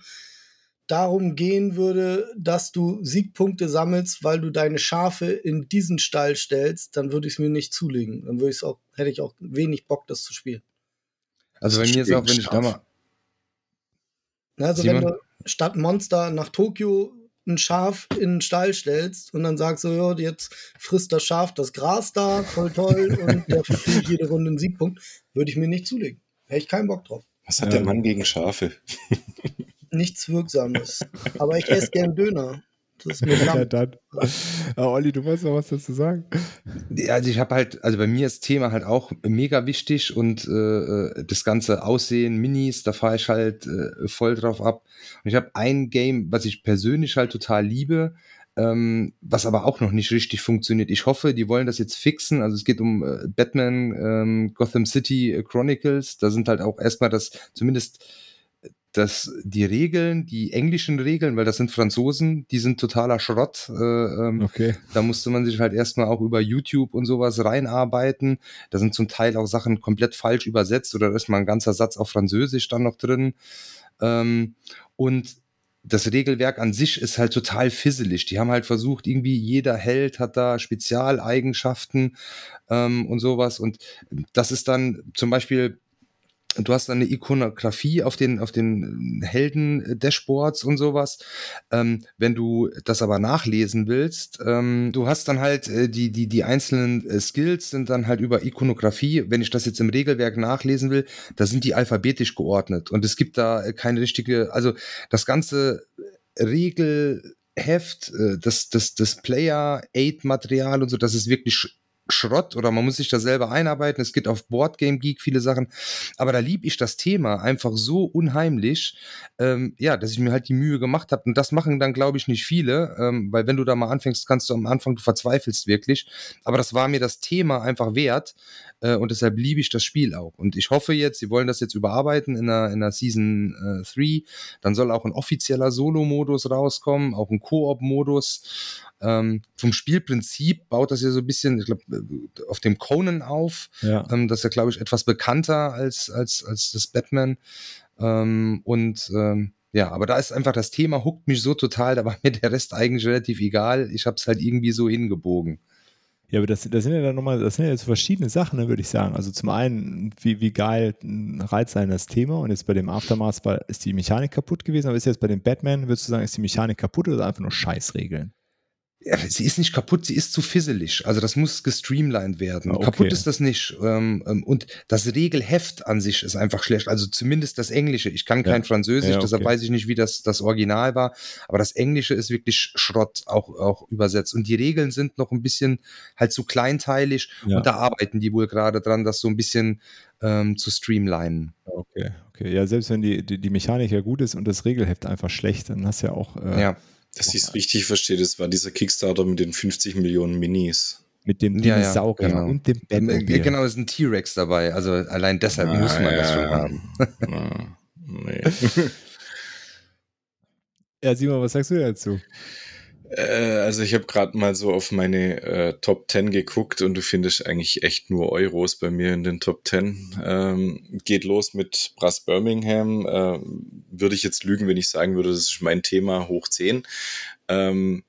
darum gehen würde, dass du Siegpunkte sammelst, weil du deine Schafe in diesen Stall stellst, dann würde ich es mir nicht zulegen. Dann würde ich auch, hätte ich auch wenig Bock, das zu spielen. Also bei mir ist auch, wenn ich da mal. Also Simon? wenn du statt Monster nach Tokio ein Schaf in den Stall stellst und dann sagst du, ja, jetzt frisst das Schaf das Gras da, voll toll, und dafür kriege ich jede Runde einen Siegpunkt, würde ich mir nicht zulegen. Hätte ich keinen Bock drauf. Was hat Ja. der Mann gegen Schafe? Nichts Wirksames. Aber ich esse gern Döner. Das ist mir Ja, dann. Ah, Olli, du wolltest noch was dazu sagen? Ja, Also ich habe halt, also bei mir ist Thema halt auch mega wichtig und äh, das ganze Aussehen, Minis, da fahre ich halt äh, voll drauf ab. Und ich habe ein Game, was ich persönlich halt total liebe, ähm, was aber auch noch nicht richtig funktioniert. Ich hoffe, die wollen das jetzt fixen. Also es geht um äh, Batman ähm, Gotham City Chronicles. Da sind halt auch erstmal das, zumindest dass die Regeln, die englischen Regeln, weil das sind Franzosen, die sind totaler Schrott. Äh, ähm, Okay. da musste man sich halt erstmal auch über YouTube und sowas reinarbeiten. Da sind zum Teil auch Sachen komplett falsch übersetzt oder da ist mal ein ganzer Satz auf Französisch dann noch drin. Ähm, und das Regelwerk an sich ist halt total fisselig. Die haben halt versucht, irgendwie jeder Held hat da Spezialeigenschaften ähm, und sowas. Und das ist dann zum Beispiel du hast eine Ikonografie auf den, auf den Helden-Dashboards und sowas. Ähm, wenn du das aber nachlesen willst, ähm, du hast dann halt äh, die, die, die einzelnen äh, Skills sind dann halt über Ikonografie. Wenn ich das jetzt im Regelwerk nachlesen will, da sind die alphabetisch geordnet und es gibt da äh, keine richtige, also das ganze Regelheft, äh, das, das, das Player-Aid-Material und so, das ist wirklich Schrott oder man muss sich da selber einarbeiten. Es gibt auf Boardgame Geek viele Sachen, aber da lieb ich das Thema einfach so unheimlich, ähm, ja, dass ich mir halt die Mühe gemacht habe. Und das machen dann, glaube ich, nicht viele, ähm, weil wenn du da mal anfängst, kannst du am Anfang, du verzweifelst wirklich. Aber das war mir das Thema einfach wert äh, und deshalb liebe ich das Spiel auch. Und ich hoffe jetzt, sie wollen das jetzt überarbeiten in der, in der Season 3. Äh, dann soll auch ein offizieller Solo-Modus rauskommen, auch ein Koop-Modus. Ähm, vom Spielprinzip baut das ja so ein bisschen, ich glaube, auf dem Conan auf. Ja. Ähm, das ist ja, glaube ich, etwas bekannter als, als, als das Batman. Ähm, und ähm, ja, aber da ist einfach das Thema, huckt mich so total, da war mir der Rest eigentlich relativ egal. Ich habe es halt irgendwie so hingebogen. Ja, aber das, das sind ja dann nochmal, das sind ja jetzt verschiedene Sachen, ne, würde ich sagen. Also zum einen, wie, wie geil reizt sein das Thema und jetzt bei dem Aftermath war, ist die Mechanik kaputt gewesen, aber ist jetzt bei dem Batman, würdest du sagen, ist die Mechanik kaputt oder einfach nur Scheißregeln? Sie ist nicht kaputt, sie ist zu fisselig. Also das muss gestreamlined werden. Ah, okay. Kaputt ist das nicht. Ähm, ähm, und das Regelheft an sich ist einfach schlecht. Also zumindest das Englische. Ich kann kein Ja. Französisch, Ja, deshalb okay. weiß ich nicht, wie das, das Original war. Aber das Englische ist wirklich Schrott auch, auch übersetzt. Und die Regeln sind noch ein bisschen halt zu kleinteilig. Ja. Und da arbeiten die wohl gerade dran, das so ein bisschen ähm, zu streamlinen. Okay, okay. Ja, selbst wenn die, die, die Mechanik ja gut ist und das Regelheft einfach schlecht, dann hast du ja auch äh, Ja. Dass ich es richtig verstehe, das war dieser Kickstarter mit den 50 Millionen Minis. mit dem Ja, ja, Dinosaurier genau. und dem äh, genau, es ist ein T-Rex dabei. Also allein deshalb muss man das schon haben. Ah, nee. Ja, Simon, was sagst du dazu? Äh, also ich habe gerade mal so auf meine äh, Top 10 geguckt und du findest eigentlich echt nur Euros bei mir in den Top 10. Ähm, geht los mit Brass Birmingham. Äh, würde ich jetzt lügen, wenn ich sagen würde, das ist mein Thema hoch 10. Ähm,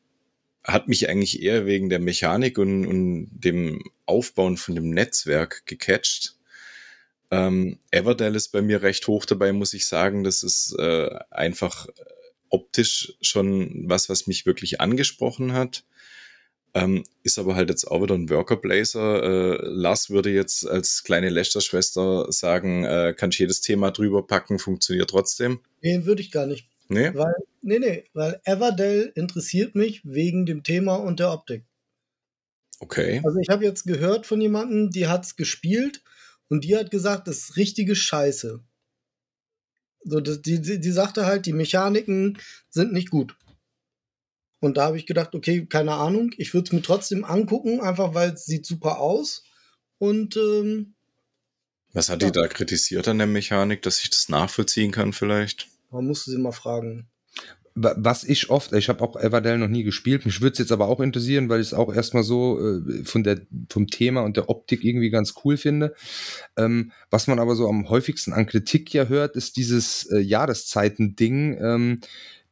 hat mich eigentlich eher wegen der Mechanik und, und dem Aufbauen von dem Netzwerk gecatcht. Ähm, Everdell ist bei mir recht hoch dabei, muss ich sagen. Das ist äh, einfach optisch schon was, was mich wirklich angesprochen hat. Ähm, ist aber halt jetzt auch wieder ein Worker Blazer. Äh, Lars würde jetzt als kleine Lester-Schwester sagen, äh, kannst jedes Thema drüber packen, funktioniert trotzdem. Nee, würde ich gar nicht. Nee? Weil, nee, nee, weil Everdell interessiert mich wegen dem Thema und der Optik. Okay. Also ich habe jetzt gehört von jemandem, die hat es gespielt und die hat gesagt, das ist richtige Scheiße. So, die, die, die sagte halt, die Mechaniken sind nicht gut. Und da habe ich gedacht, okay, keine Ahnung, ich würde es mir trotzdem angucken, einfach weil es sieht super aus. Und ähm, was hat ja. die da kritisiert an der Mechanik, dass ich das nachvollziehen kann vielleicht? man musste sie mal fragen. Was ich oft, ich habe auch Everdell noch nie gespielt, mich würde es jetzt aber auch interessieren, weil ich es auch erstmal so äh, von der, vom Thema und der Optik irgendwie ganz cool finde. Ähm, was man aber so am häufigsten an Kritik ja hört, ist dieses äh, Jahreszeiten-Ding, ähm,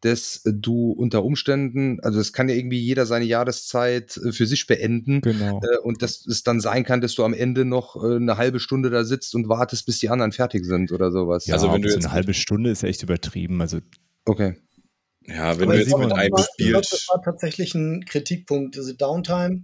dass du unter Umständen, also es kann ja irgendwie jeder seine Jahreszeit äh, für sich beenden. Genau. Äh, und dass es dann sein kann, dass du am Ende noch äh, eine halbe Stunde da sitzt und wartest, bis die anderen fertig sind oder sowas. Ja, Also wenn du so jetzt- eine halbe Stunde ist echt übertrieben. Also Okay. Ja, wenn Aber du jetzt mit einem glaube, das spielst, war tatsächlich ein Kritikpunkt, diese Downtime.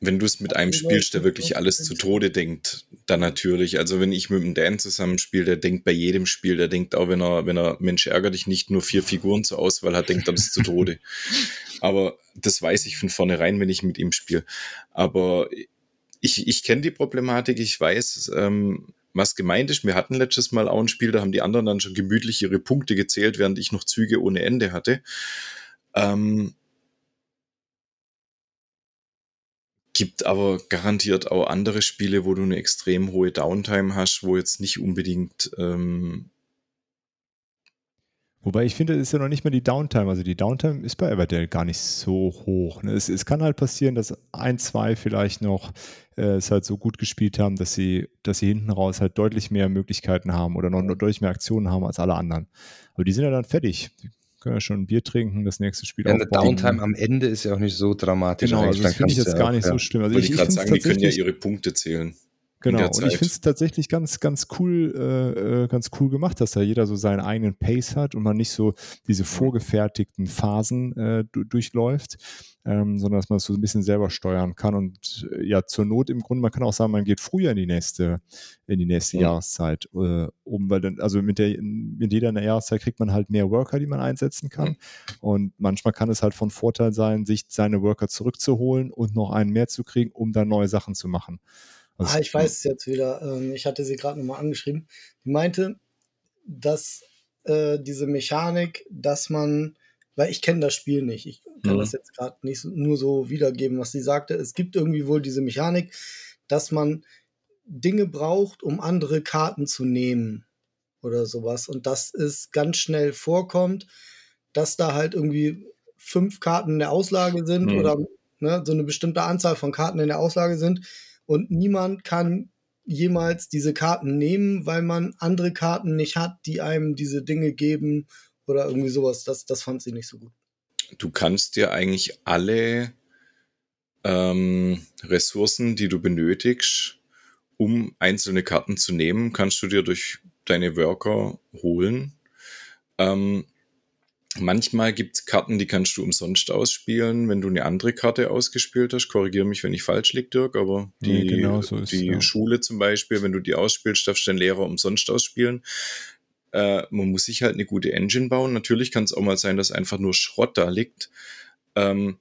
wenn du es mit einem spielst, der wirklich alles zu Tode denkt, dann natürlich. Also wenn ich mit dem Dan zusammenspiele, der denkt bei jedem Spiel, der denkt auch, wenn er, wenn er Mensch ärger dich nicht nur vier Figuren zur Auswahl hat, denkt er das zu Tode. Aber das weiß ich von vornherein, wenn ich mit ihm spiele. Aber ich, ich kenne die Problematik, ich weiß, ähm, was gemeint ist. Wir hatten letztes Mal auch ein Spiel, da haben die anderen dann schon gemütlich ihre Punkte gezählt, während ich noch Züge ohne Ende hatte. Ähm, gibt aber garantiert auch andere Spiele, wo du eine extrem hohe Downtime hast, wo jetzt nicht unbedingt ähm, Wobei ich finde, es ist ja noch nicht mal die Downtime. Also die Downtime ist bei Everdell gar nicht so hoch. ne? Es, es kann halt passieren, dass ein, zwei vielleicht noch äh, es halt so gut gespielt haben, dass sie, dass sie hinten raus halt deutlich mehr Möglichkeiten haben oder noch deutlich mehr Aktionen haben als alle anderen. Aber die sind ja dann fertig. Die können ja schon ein Bier trinken, das nächste Spiel Ja, eine aufbauen. Downtime am Ende ist ja auch nicht so dramatisch. Genau, also das finde ich jetzt ja gar nicht auch, so ja. schlimm. Also wollte ich, ich gerade sagen, die können ja ihre Punkte zählen. Genau, und ich finde es tatsächlich ganz, ganz cool, äh, äh, ganz cool gemacht, dass da jeder so seinen eigenen Pace hat und man nicht so diese vorgefertigten Phasen äh, du, durchläuft, ähm, sondern dass man es so ein bisschen selber steuern kann und äh, ja, zur Not im Grunde, man kann auch sagen, man geht früher in die nächste, in die nächste Mhm. Jahreszeit, äh, um, weil dann, also mit der, mit jeder Jahreszeit kriegt man halt mehr Worker, die man einsetzen kann Mhm. und manchmal kann es halt von Vorteil sein, sich seine Worker zurückzuholen und noch einen mehr zu kriegen, um dann neue Sachen zu machen. Also Ah, ich weiß es jetzt wieder. Ähm, ich hatte sie gerade nochmal angeschrieben. Die meinte, dass äh, diese Mechanik, dass man, weil ich kenne das Spiel nicht, ich kann Mhm. das jetzt gerade nicht so, nur so wiedergeben, was sie sagte. Es gibt irgendwie wohl diese Mechanik, dass man Dinge braucht, um andere Karten zu nehmen oder sowas. Und dass es ganz schnell vorkommt, dass da halt irgendwie fünf Karten in der Auslage sind Mhm. oder ne, so eine bestimmte Anzahl von Karten in der Auslage sind und niemand kann jemals diese Karten nehmen, weil man andere Karten nicht hat, die einem diese Dinge geben oder irgendwie sowas. Das, das fand sie nicht so gut. Du kannst dir eigentlich alle ähm, Ressourcen, die du benötigst, um einzelne Karten zu nehmen, kannst du dir durch deine Worker holen. Ähm, manchmal gibt es Karten, die kannst du umsonst ausspielen, wenn du eine andere Karte ausgespielt hast. Korrigiere mich, wenn ich falsch liege, Dirk, aber die, Nee, genau so ist, die ja. Schule zum Beispiel, wenn du die ausspielst, darfst du den Lehrer umsonst ausspielen. Äh, man muss sich halt eine gute Engine bauen. Natürlich kann es auch mal sein, dass einfach nur Schrott da liegt. Ähm,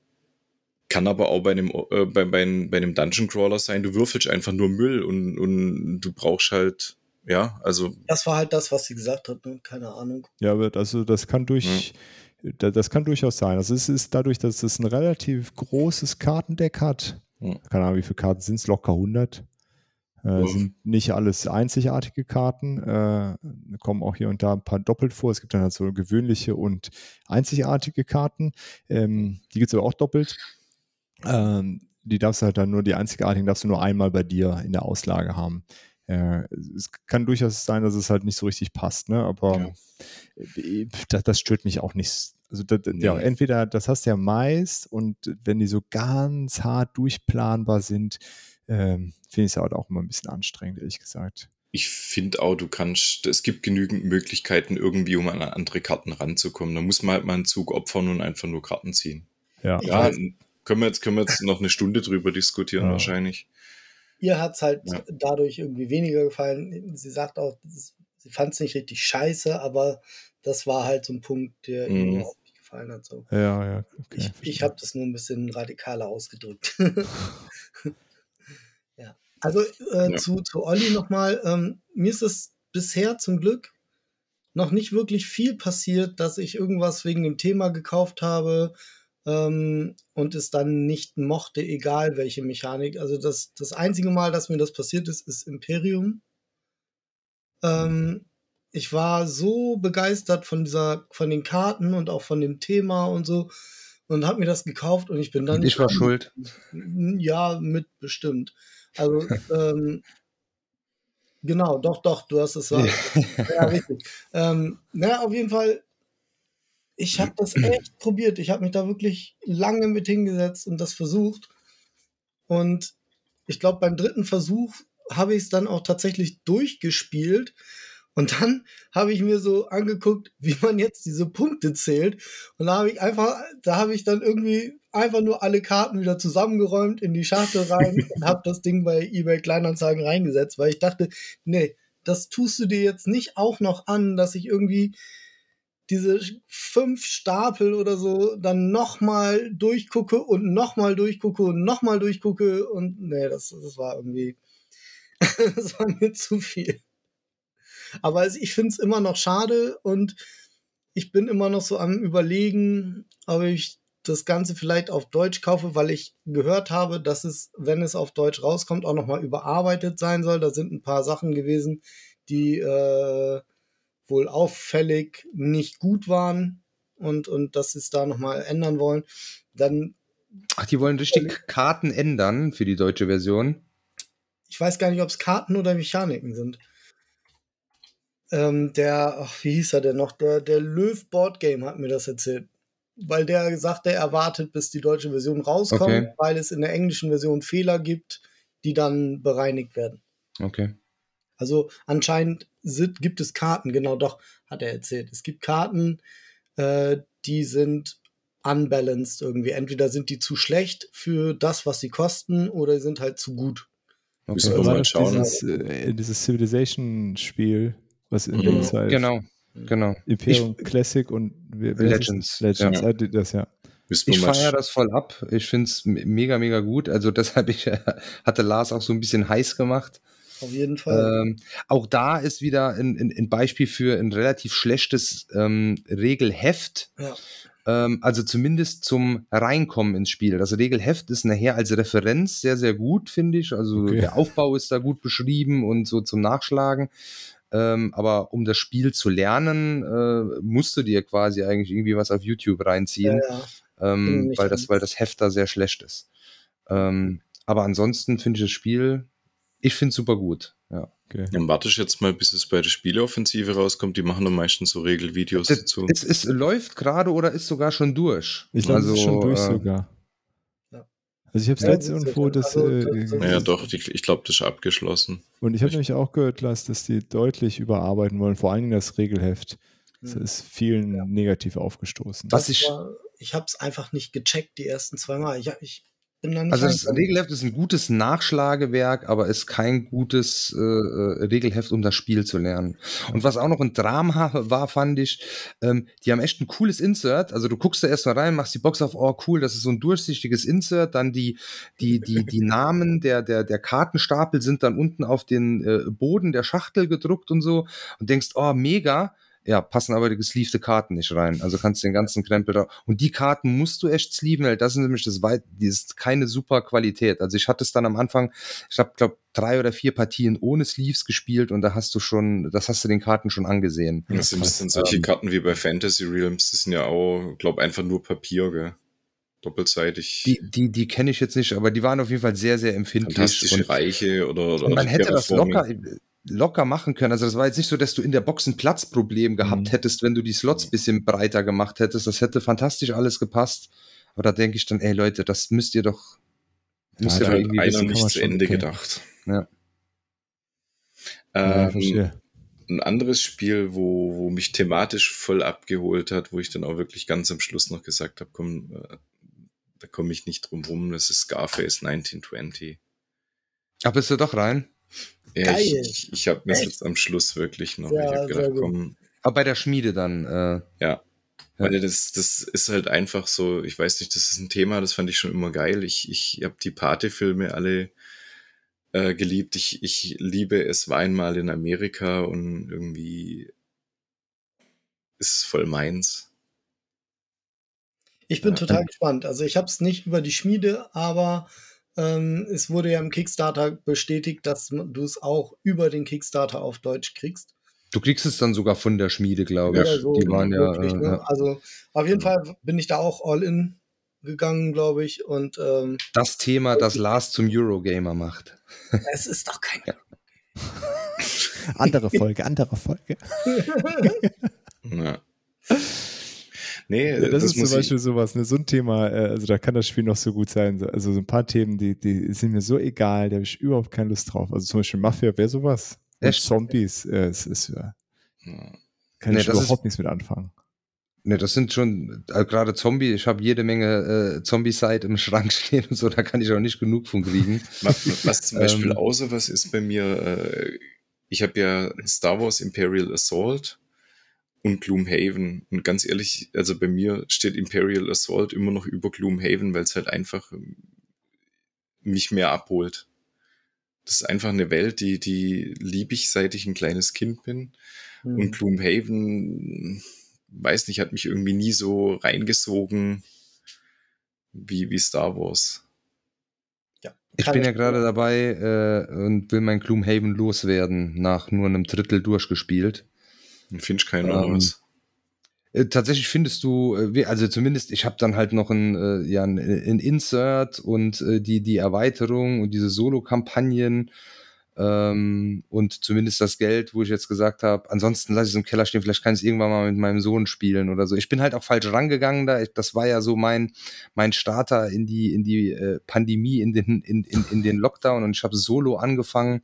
kann aber auch bei einem, äh, bei, bei, bei einem Dungeon Crawler sein, du würfelst einfach nur Müll und, und du brauchst halt, ja, also Das war halt das, was sie gesagt hat. Ne? Keine Ahnung. Ja, aber also das kann durch, da, das kann durchaus sein. Also es ist dadurch, dass es ein relativ großes Kartendeck hat. Ja. Keine Ahnung, wie viele Karten sind es? Locker 100. Äh. Sind nicht alles einzigartige Karten, äh, kommen auch hier und da ein paar doppelt vor. Es gibt dann halt so gewöhnliche und einzigartige Karten. Ähm, die gibt es aber auch doppelt. Ähm, die darfst du halt dann nur, die einzigartigen darfst du nur einmal bei dir in der Auslage haben. Äh, es kann durchaus sein, dass es halt nicht so richtig passt, ne? aber ja. Äh, das, das, stört mich auch nicht. Also das, nee. ja, entweder das hast du ja meist und wenn die so ganz hart durchplanbar sind, ähm, finde ich es halt auch immer ein bisschen anstrengend, ehrlich gesagt. Ich finde auch, du kannst, es gibt genügend Möglichkeiten, irgendwie um an andere Karten ranzukommen. Da muss man halt mal einen Zug opfern und einfach nur Karten ziehen. Ja, ja können wir jetzt, können wir jetzt noch eine Stunde drüber diskutieren, ja. wahrscheinlich. Ihr hat es halt ja. dadurch irgendwie weniger gefallen. Sie sagt auch, ist, sie fand es nicht richtig scheiße, aber das war halt so ein Punkt, der mhm. ihr überhaupt nicht gefallen hat. So. Ja, ja. Okay, ich ich habe das nur ein bisschen radikaler ausgedrückt. ja. Also äh, ja. Zu, zu Olli nochmal. Ähm, mir ist es bisher zum Glück noch nicht wirklich viel passiert, dass ich irgendwas wegen dem Thema gekauft habe ähm, und es dann nicht mochte, egal welche Mechanik. Also das, das einzige Mal, dass mir das passiert ist, ist Imperium. Ähm, ich war so begeistert von dieser, von den Karten und auch von dem Thema und so und habe mir das gekauft und ich bin dann. Ich war schuld. Ja, mit bestimmt. Also ähm, genau, doch, doch, du hast es ja, ja richtig. Ähm, na, auf jeden Fall ich habe das echt probiert. Ich habe mich da wirklich lange mit hingesetzt und das versucht. Und ich glaube, beim dritten Versuch habe ich es dann auch tatsächlich durchgespielt. Und dann habe ich mir so angeguckt, wie man jetzt diese Punkte zählt. Und da habe ich einfach, da habe ich dann irgendwie einfach nur alle Karten wieder zusammengeräumt in die Schachtel rein und habe das Ding bei eBay Kleinanzeigen reingesetzt, weil ich dachte, nee, das tust du dir jetzt nicht auch noch an, dass ich irgendwie diese fünf Stapel oder so dann nochmal durchgucke und nochmal durchgucke und nochmal durchgucke und nee, das, das war irgendwie, das war mir zu viel. Aber ich finde es immer noch schade und ich bin immer noch so am überlegen, ob ich das Ganze vielleicht auf Deutsch kaufe, weil ich gehört habe, dass es, wenn es auf Deutsch rauskommt, auch nochmal überarbeitet sein soll. Da sind ein paar Sachen gewesen, die äh, wohl auffällig nicht gut waren und, und dass sie es da nochmal ändern wollen. Dann. Ach, die wollen richtig Karten ändern für die deutsche Version? Ich weiß gar nicht, ob es Karten oder Mechaniken sind. Ähm, der, ach, wie hieß er denn noch? Der, der Löw Board Game hat mir das erzählt. Weil der sagte, er wartet, bis die deutsche Version rauskommt, okay. weil es in der englischen Version Fehler gibt, die dann bereinigt werden. Okay. Also anscheinend sind, gibt es Karten, genau doch, hat er erzählt. Es gibt Karten, äh, die sind unbalanced irgendwie. Entweder sind die zu schlecht für das, was sie kosten, oder sind halt zu gut. Okay. Müssen wir mal schauen. Dieses, äh, dieses Civilization-Spiel, was in mhm. Zeit genau, genau. Imperium ich, Classic und Legends. Legends, ja. das ja. Ich feiere das voll ab. Ich finde es mega, mega gut. Also deshalb ich, hatte Lars auch so ein bisschen heiß gemacht. Auf jeden Fall. Ähm, auch da ist wieder ein, ein, ein, Beispiel für ein relativ schlechtes ähm, Regelheft. Ja. Ähm, also zumindest zum Reinkommen ins Spiel. Das Regelheft ist nachher als Referenz sehr, sehr gut, finde ich. Also okay. der Aufbau ist da gut beschrieben und so zum Nachschlagen. Ähm, aber um das Spiel zu lernen, äh, musst du dir quasi eigentlich irgendwie was auf YouTube reinziehen, ja, ja. Ähm, weil, das, weil das Heft da sehr schlecht ist. Ähm, aber ansonsten finde ich das Spiel ich finde es super gut. Ja. Okay. Dann warte ich jetzt mal, bis es bei der Spieleoffensive rauskommt. Die machen dann meistens so Regelvideos das, dazu. Es, es läuft gerade oder ist sogar schon durch. Ich glaube, also, es ist schon durch äh, sogar. Also ich habe es ja, jetzt irgendwo das. Also, äh, ja, doch, ich, ich glaube, das ist abgeschlossen. Und ich habe nämlich auch gehört, Lars, dass die deutlich überarbeiten wollen, vor allen Dingen das Regelheft. Das hm. ist vielen ja. negativ aufgestoßen. Was ich, ich habe es einfach nicht gecheckt die ersten zwei Mal. Ich, ich also das Regelheft ist ein gutes Nachschlagewerk, aber ist kein gutes äh, äh, Regelheft, um das Spiel zu lernen. Und was auch noch ein Drama war, fand ich, ähm, die haben echt ein cooles Insert. Also du guckst da erstmal rein, machst die Box auf, oh cool, das ist so ein durchsichtiges Insert. Dann die, die, die, die Namen der, der, der Kartenstapel sind dann unten auf den äh, Boden der Schachtel gedruckt und so. Und denkst, oh mega ja, passen aber die gesleevte Karten nicht rein. Also kannst du den ganzen Krempel da. Und die Karten musst du echt sleeven, weil das ist nämlich das weit, die ist keine super Qualität. Also ich hatte es dann am Anfang, ich habe, glaube drei oder vier Partien ohne Sleeves gespielt und da hast du schon, das hast du den Karten schon angesehen. Das sind, das sind solche ähm, Karten wie bei Fantasy Realms, das sind ja auch, glaube einfach nur Papier, gell? doppelseitig. Die, die, die kenne ich jetzt nicht, aber die waren auf jeden Fall sehr, sehr empfindlich. Fantastische und, Reiche oder, oder man hätte das locker, locker machen können. Also das war jetzt nicht so, dass du in der Box ein Platzproblem gehabt mhm. hättest, wenn du die Slots bisschen breiter gemacht hättest. Das hätte fantastisch alles gepasst. Aber da denke ich dann, ey Leute, das müsst ihr doch, müsst ihr doch irgendwie einer nicht zu Ende okay. gedacht. Ja. Ähm, ja, ein anderes Spiel, wo, wo mich thematisch voll abgeholt hat, wo ich dann auch wirklich ganz am Schluss noch gesagt habe, komm, äh, da komme ich nicht drum rum, das ist Scarface 1920. Ach, bist du doch rein? Ja, Geil. ich, ich habe mir jetzt am Schluss wirklich noch. Ja, ich habe gedacht, komm. Aber bei der Schmiede dann. Äh, ja. Weil das, das ist halt einfach so, ich weiß nicht, das ist ein Thema, das fand ich schon immer geil. Ich, ich habe die Pate-Filme alle äh, geliebt. Ich, ich liebe es war einmal in Amerika und irgendwie ist es voll meins. Ich bin ja. total gespannt. Also ich habe es nicht über die Schmiede, aber ähm, es wurde ja im Kickstarter bestätigt, dass du es auch über den Kickstarter auf Deutsch kriegst. Du kriegst es dann sogar von der Schmiede, glaube ich. Ja, so die waren ja, wirklich, ne? Also auf jeden Fall bin ich da auch all in gegangen, glaube ich. Und ähm, das Thema, das Lars zum Eurogamer macht. Es ist doch kein. andere Folge, andere Folge. ja. Nee, ja, das, das, ist zum Beispiel sowas, ne, so ein Thema, äh, also da kann das Spiel noch so gut sein. Also so ein paar Themen, die, die sind mir so egal, da habe ich überhaupt keine Lust drauf. Also zum Beispiel Mafia wäre sowas. Und Zombies, äh, es ist ja. Kann nee, ich überhaupt ist, nichts mit anfangen. Ne, das sind schon, also gerade Zombie, ich habe jede Menge äh, Zombie-Side im Schrank stehen und so, da kann ich auch nicht genug von kriegen. Was zum Beispiel ähm, außer was ist bei mir, äh, ich habe ja Star Wars Imperial Assault und Gloomhaven. Und ganz ehrlich, also bei mir steht Imperial Assault immer noch über Gloomhaven, weil es halt einfach ähm, mich mehr abholt. Das ist einfach eine Welt, die, die liebe ich, seit ich ein kleines Kind bin. Mhm. Und Gloomhaven, weiß nicht, hat mich irgendwie nie so reingesogen wie, wie Star Wars. Ja, ich bin ja gerade dabei äh, und will mein Gloomhaven loswerden, nach nur einem Drittel durchgespielt. Findest keinen ähm, äh, Tatsächlich findest du, äh, also zumindest, ich habe dann halt noch ein, äh, ja, ein, ein Insert und die, die Erweiterung und diese Solo-Kampagnen ähm, und zumindest das Geld, wo ich jetzt gesagt habe, ansonsten lasse ich es im Keller stehen, vielleicht kann ich es irgendwann mal mit meinem Sohn spielen oder so. Ich bin halt auch falsch rangegangen da. Ich, das war ja so mein, mein Starter in die, in die äh, Pandemie, in den, in, in, in den Lockdown und ich habe Solo angefangen.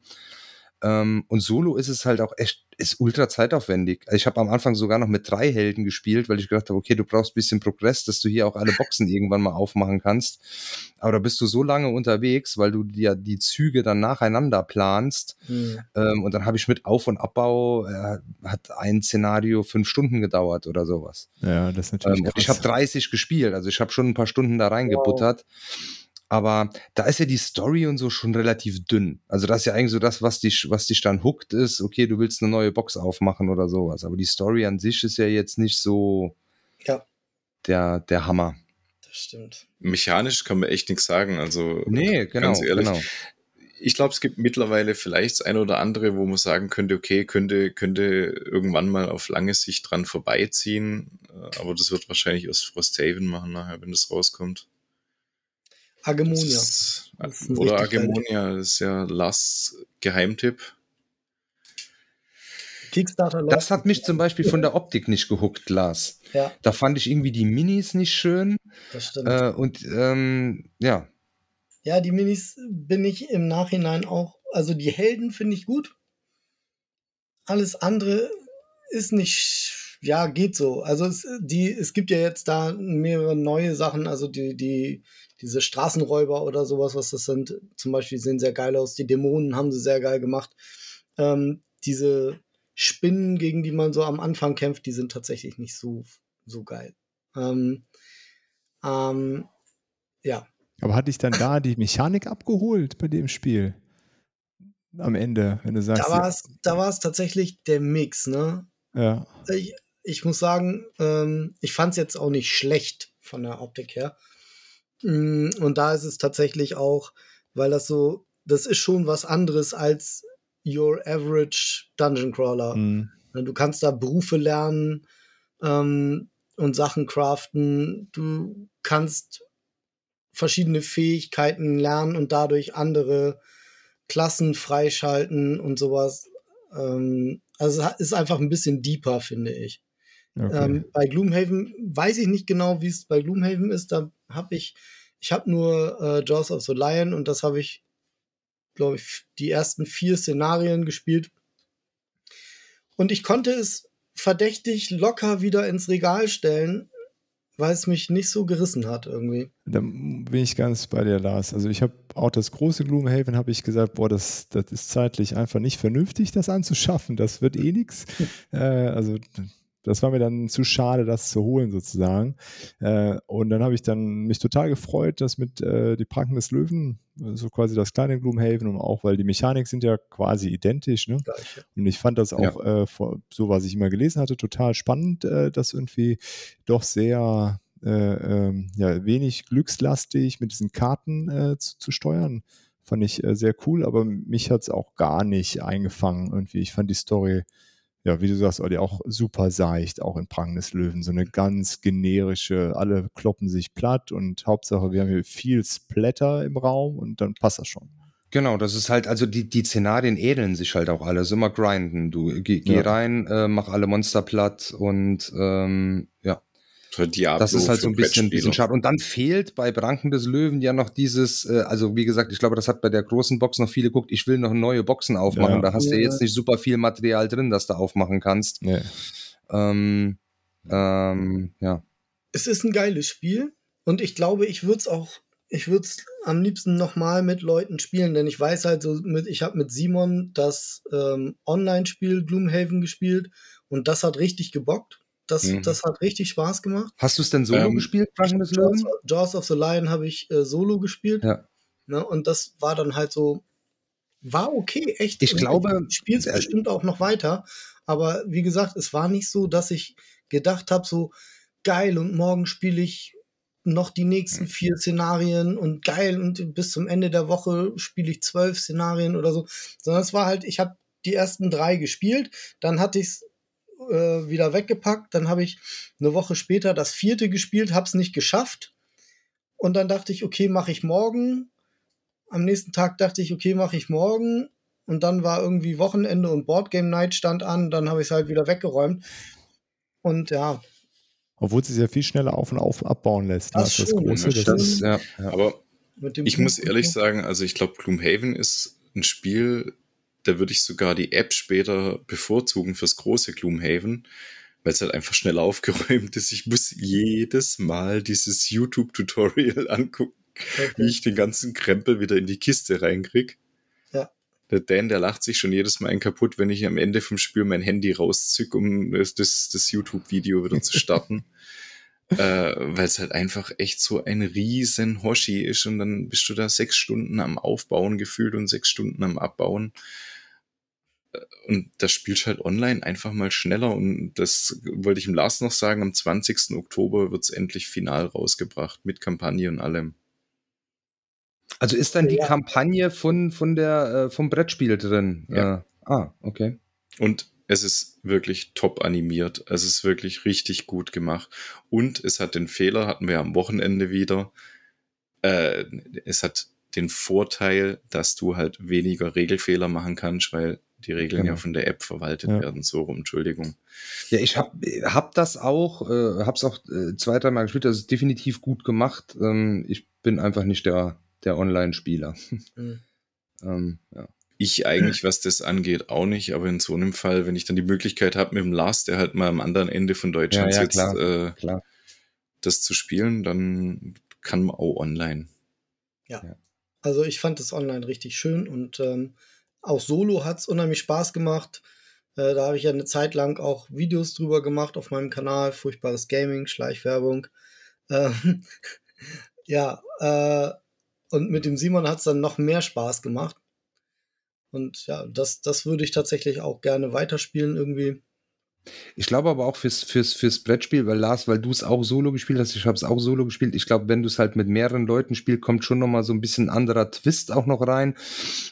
Ähm, und Solo ist es halt auch echt ist ultra zeitaufwendig. Also ich habe am Anfang sogar noch mit drei Helden gespielt, weil ich gedacht habe, okay, du brauchst ein bisschen Progress, dass du hier auch alle Boxen irgendwann mal aufmachen kannst. Aber da bist du so lange unterwegs, weil du dir die Züge dann nacheinander planst. Mhm. Ähm, und dann habe ich mit Auf- und Abbau, äh, hat ein Szenario fünf Stunden gedauert oder sowas. Ja, das ist natürlich. Ähm, ich habe 30 gespielt, also ich habe schon ein paar Stunden da reingebuttert. Wow. Aber da ist ja die Story und so schon relativ dünn. Also das ist ja eigentlich so das, was dich, was dich dann hookt ist, okay, du willst eine neue Box aufmachen oder sowas. Aber die Story an sich ist ja jetzt nicht so ja. der, der Hammer. Das stimmt. Mechanisch kann man echt nichts sagen. Also nee, genau, ganz ehrlich. Genau. Ich glaube, es gibt mittlerweile vielleicht das eine oder andere, wo man sagen könnte, okay, könnte, könnte irgendwann mal auf lange Sicht dran vorbeiziehen. Aber das wird wahrscheinlich aus Frosthaven machen nachher, wenn das rauskommt. Agemonia. Das das oder Agemonia ist ja Lars Geheimtipp. Kickstarter das hat mich zum Beispiel von der Optik nicht gehuckt, Lars. Ja. Da fand ich irgendwie die Minis nicht schön. Das stimmt. Äh, und ähm, ja. Ja, die Minis bin ich im Nachhinein auch. Also die Helden finde ich gut. Alles andere ist nicht, ja, geht so. Also es, die, es gibt ja jetzt da mehrere neue Sachen. Also die, die diese Straßenräuber oder sowas, was das sind, zum Beispiel sehen sehr geil aus. Die Dämonen haben sie sehr geil gemacht. Ähm, diese Spinnen, gegen die man so am Anfang kämpft, die sind tatsächlich nicht so, so geil. Ähm, ähm, ja. Aber hatte ich dann da die Mechanik abgeholt bei dem Spiel? Am Ende, wenn du sagst. Da war es, da es tatsächlich der Mix, ne? Ja. Ich, ich muss sagen, ähm, ich fand es jetzt auch nicht schlecht von der Optik her. Mm, Und da ist es tatsächlich auch, weil das so, das ist schon was anderes als your average Dungeon Crawler. Mhm. Du kannst da Berufe lernen ähm, und Sachen craften. Du kannst verschiedene Fähigkeiten lernen und dadurch andere Klassen freischalten und sowas. Ähm, also es ist einfach ein bisschen deeper, finde ich. Okay. Ähm, bei Gloomhaven weiß ich nicht genau, wie es bei Gloomhaven ist. Da habe ich, ich habe nur äh, Jaws of the Lion und das habe ich, glaube ich, die ersten vier Szenarien gespielt. Und ich konnte es verdächtig locker wieder ins Regal stellen, weil es mich nicht so gerissen hat irgendwie. Da bin ich ganz bei dir, Lars. Also ich habe auch das große Gloomhaven, habe ich gesagt, boah, das, das ist zeitlich einfach nicht vernünftig, das anzuschaffen. Das wird eh nichts. Äh, also das war mir dann zu schade, das zu holen sozusagen. Äh, und dann habe ich dann mich total gefreut, dass mit äh, die Pranken des Löwen, so quasi das kleine Gloomhaven und auch, weil die Mechanik sind ja quasi identisch, ne? Und ich fand das auch, äh, vor, so was ich immer gelesen hatte, total spannend, äh, das irgendwie doch sehr äh, ähm, ja, wenig glückslastig mit diesen Karten äh, zu, zu steuern. Fand ich äh, sehr cool, aber mich hat es auch gar nicht eingefangen irgendwie. Ich fand die Story, ja, wie du sagst, Olli, auch super seicht, auch in Prang des Löwen. So eine ganz generische, alle kloppen sich platt und Hauptsache, wir haben hier viel Splatter im Raum und dann passt das schon. Genau, das ist halt, also die, die Szenarien ähneln sich halt auch alle. Ist immer grinden. Du geh, geh Ja. rein, äh, mach alle Monster platt und ähm, ja. Diablo Das ist halt so ein bisschen, bisschen schade. Und dann fehlt bei Branken des Löwen ja noch dieses, äh, also wie gesagt, ich glaube, das hat bei der großen Box noch viele geguckt, ich will noch neue Boxen aufmachen. Ja. Da hast du Ja. jetzt nicht super viel Material drin, das du aufmachen kannst. Nee. Ähm, ähm, ja. Es ist ein geiles Spiel und ich glaube, ich würde es auch, ich würde es am liebsten nochmal mit Leuten spielen, denn ich weiß halt so, mit, ich habe mit Simon das ähm, Online-Spiel Gloomhaven gespielt und das hat richtig gebockt. Das, Mhm. das hat richtig Spaß gemacht. Hast du es denn solo Ähm, gespielt, Branken des Jaws, Löwen? Jaws of the Lion habe ich äh, solo gespielt. Ja. Ne, und das war dann halt so, war okay, echt. Ich Und glaube, ich spiele es äh, bestimmt auch noch weiter. Aber wie gesagt, es war nicht so, dass ich gedacht habe, so geil und morgen spiele ich noch die nächsten vier Szenarien und geil und bis zum Ende der Woche spiele ich zwölf Szenarien oder so. Sondern es war halt, ich habe die ersten drei gespielt, dann hatte ich es äh, wieder weggepackt, dann habe ich eine Woche später das vierte gespielt, habe es nicht geschafft. Und dann dachte ich, okay, mache ich morgen. Am nächsten Tag dachte ich, okay, mache ich morgen. Und dann war irgendwie Wochenende und Boardgame Night stand an. Dann habe ich es halt wieder weggeräumt. Und ja, Obwohl es sich ja viel schneller auf und auf abbauen lässt. Das ne, schon, Große. das Das Das, ist, ja, ja. Aber ich muss ehrlich sagen, also ich glaube, Gloomhaven ist ein Spiel, da würde ich sogar die App später bevorzugen fürs große Gloomhaven, weil es halt einfach schnell aufgeräumt ist. Ich muss jedes Mal dieses YouTube-Tutorial angucken, wie ich den ganzen Krempel wieder in die Kiste reinkrieg. Ja. Der Dan, der lacht sich schon jedes Mal ein kaputt, wenn ich am Ende vom Spiel mein Handy rauszück, um das, das, das YouTube-Video wieder zu starten. äh, weil es halt einfach echt so ein riesen Hoshi ist und dann bist du da sechs Stunden am Aufbauen gefühlt und sechs Stunden am Abbauen. Äh, Und das spielst halt online einfach mal schneller und das wollte ich im Lars noch sagen, am 20. Oktober wird's endlich final rausgebracht mit Kampagne und allem. Also ist dann die Ja. Kampagne von, von der, äh, vom Brettspiel drin? Ja. Äh, ah, okay. Und es ist wirklich top animiert. Es ist wirklich richtig gut gemacht. Und es hat den Fehler, hatten wir am Wochenende wieder. Äh, es hat den Vorteil, dass du halt weniger Regelfehler machen kannst, weil die Regeln Genau. ja von der App verwaltet Ja. werden. So rum, Entschuldigung. Ja, ich hab, hab das auch, äh, hab's auch äh, zwei, dreimal gespielt, das ist definitiv gut gemacht. Ähm, ich bin einfach nicht der, der Online-Spieler. Mhm. ähm, ja. Ich eigentlich, was das angeht, auch nicht, aber in so einem Fall, wenn ich dann die Möglichkeit habe, mit dem Lars, der halt mal am anderen Ende von Deutschland Ja, ja, sitzt, klar. äh, Klar. das zu spielen, dann kann man auch online. Also ich fand das online richtig schön und ähm, auch solo hat es unheimlich Spaß gemacht. Äh, da habe ich ja eine Zeit lang auch Videos drüber gemacht auf meinem Kanal, Furchtbares Gaming, Schleichwerbung. Ähm, ja, äh, und mit dem Simon hat es dann noch mehr Spaß gemacht. Und ja, das, das würde ich tatsächlich auch gerne weiterspielen irgendwie. Ich glaube aber auch fürs, fürs, fürs Brettspiel, weil Lars, weil du es auch solo gespielt hast, ich habe es auch solo gespielt. Ich glaube, wenn du es halt mit mehreren Leuten spielst, kommt schon nochmal so ein bisschen anderer Twist auch noch rein,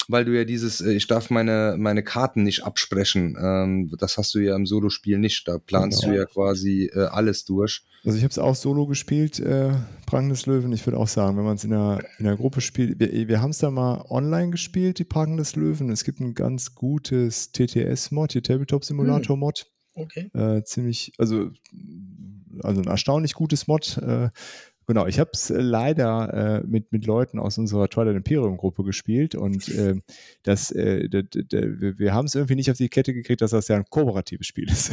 weil du ja dieses, äh, ich darf meine, meine Karten nicht absprechen. Ähm, das hast du ja im Solo-Spiel nicht. Da planst genau. du ja quasi äh, alles durch. Also ich habe es auch solo gespielt, äh, Prang des Löwen. Ich würde auch sagen, wenn man es in einer, in einer Gruppe spielt, wir, wir haben es da mal online gespielt, die Prang des Löwen. Es gibt ein ganz gutes TTS-Mod, die Tabletop-Simulator-Mod. Hm Okay. Äh, ziemlich, also, also ein erstaunlich gutes Mod. Äh, Genau, ich habe es leider äh, mit, mit Leuten aus unserer Twilight Imperium Gruppe gespielt und äh, das, äh, wir, haben es irgendwie nicht auf die Kette gekriegt, dass das ja ein kooperatives Spiel ist.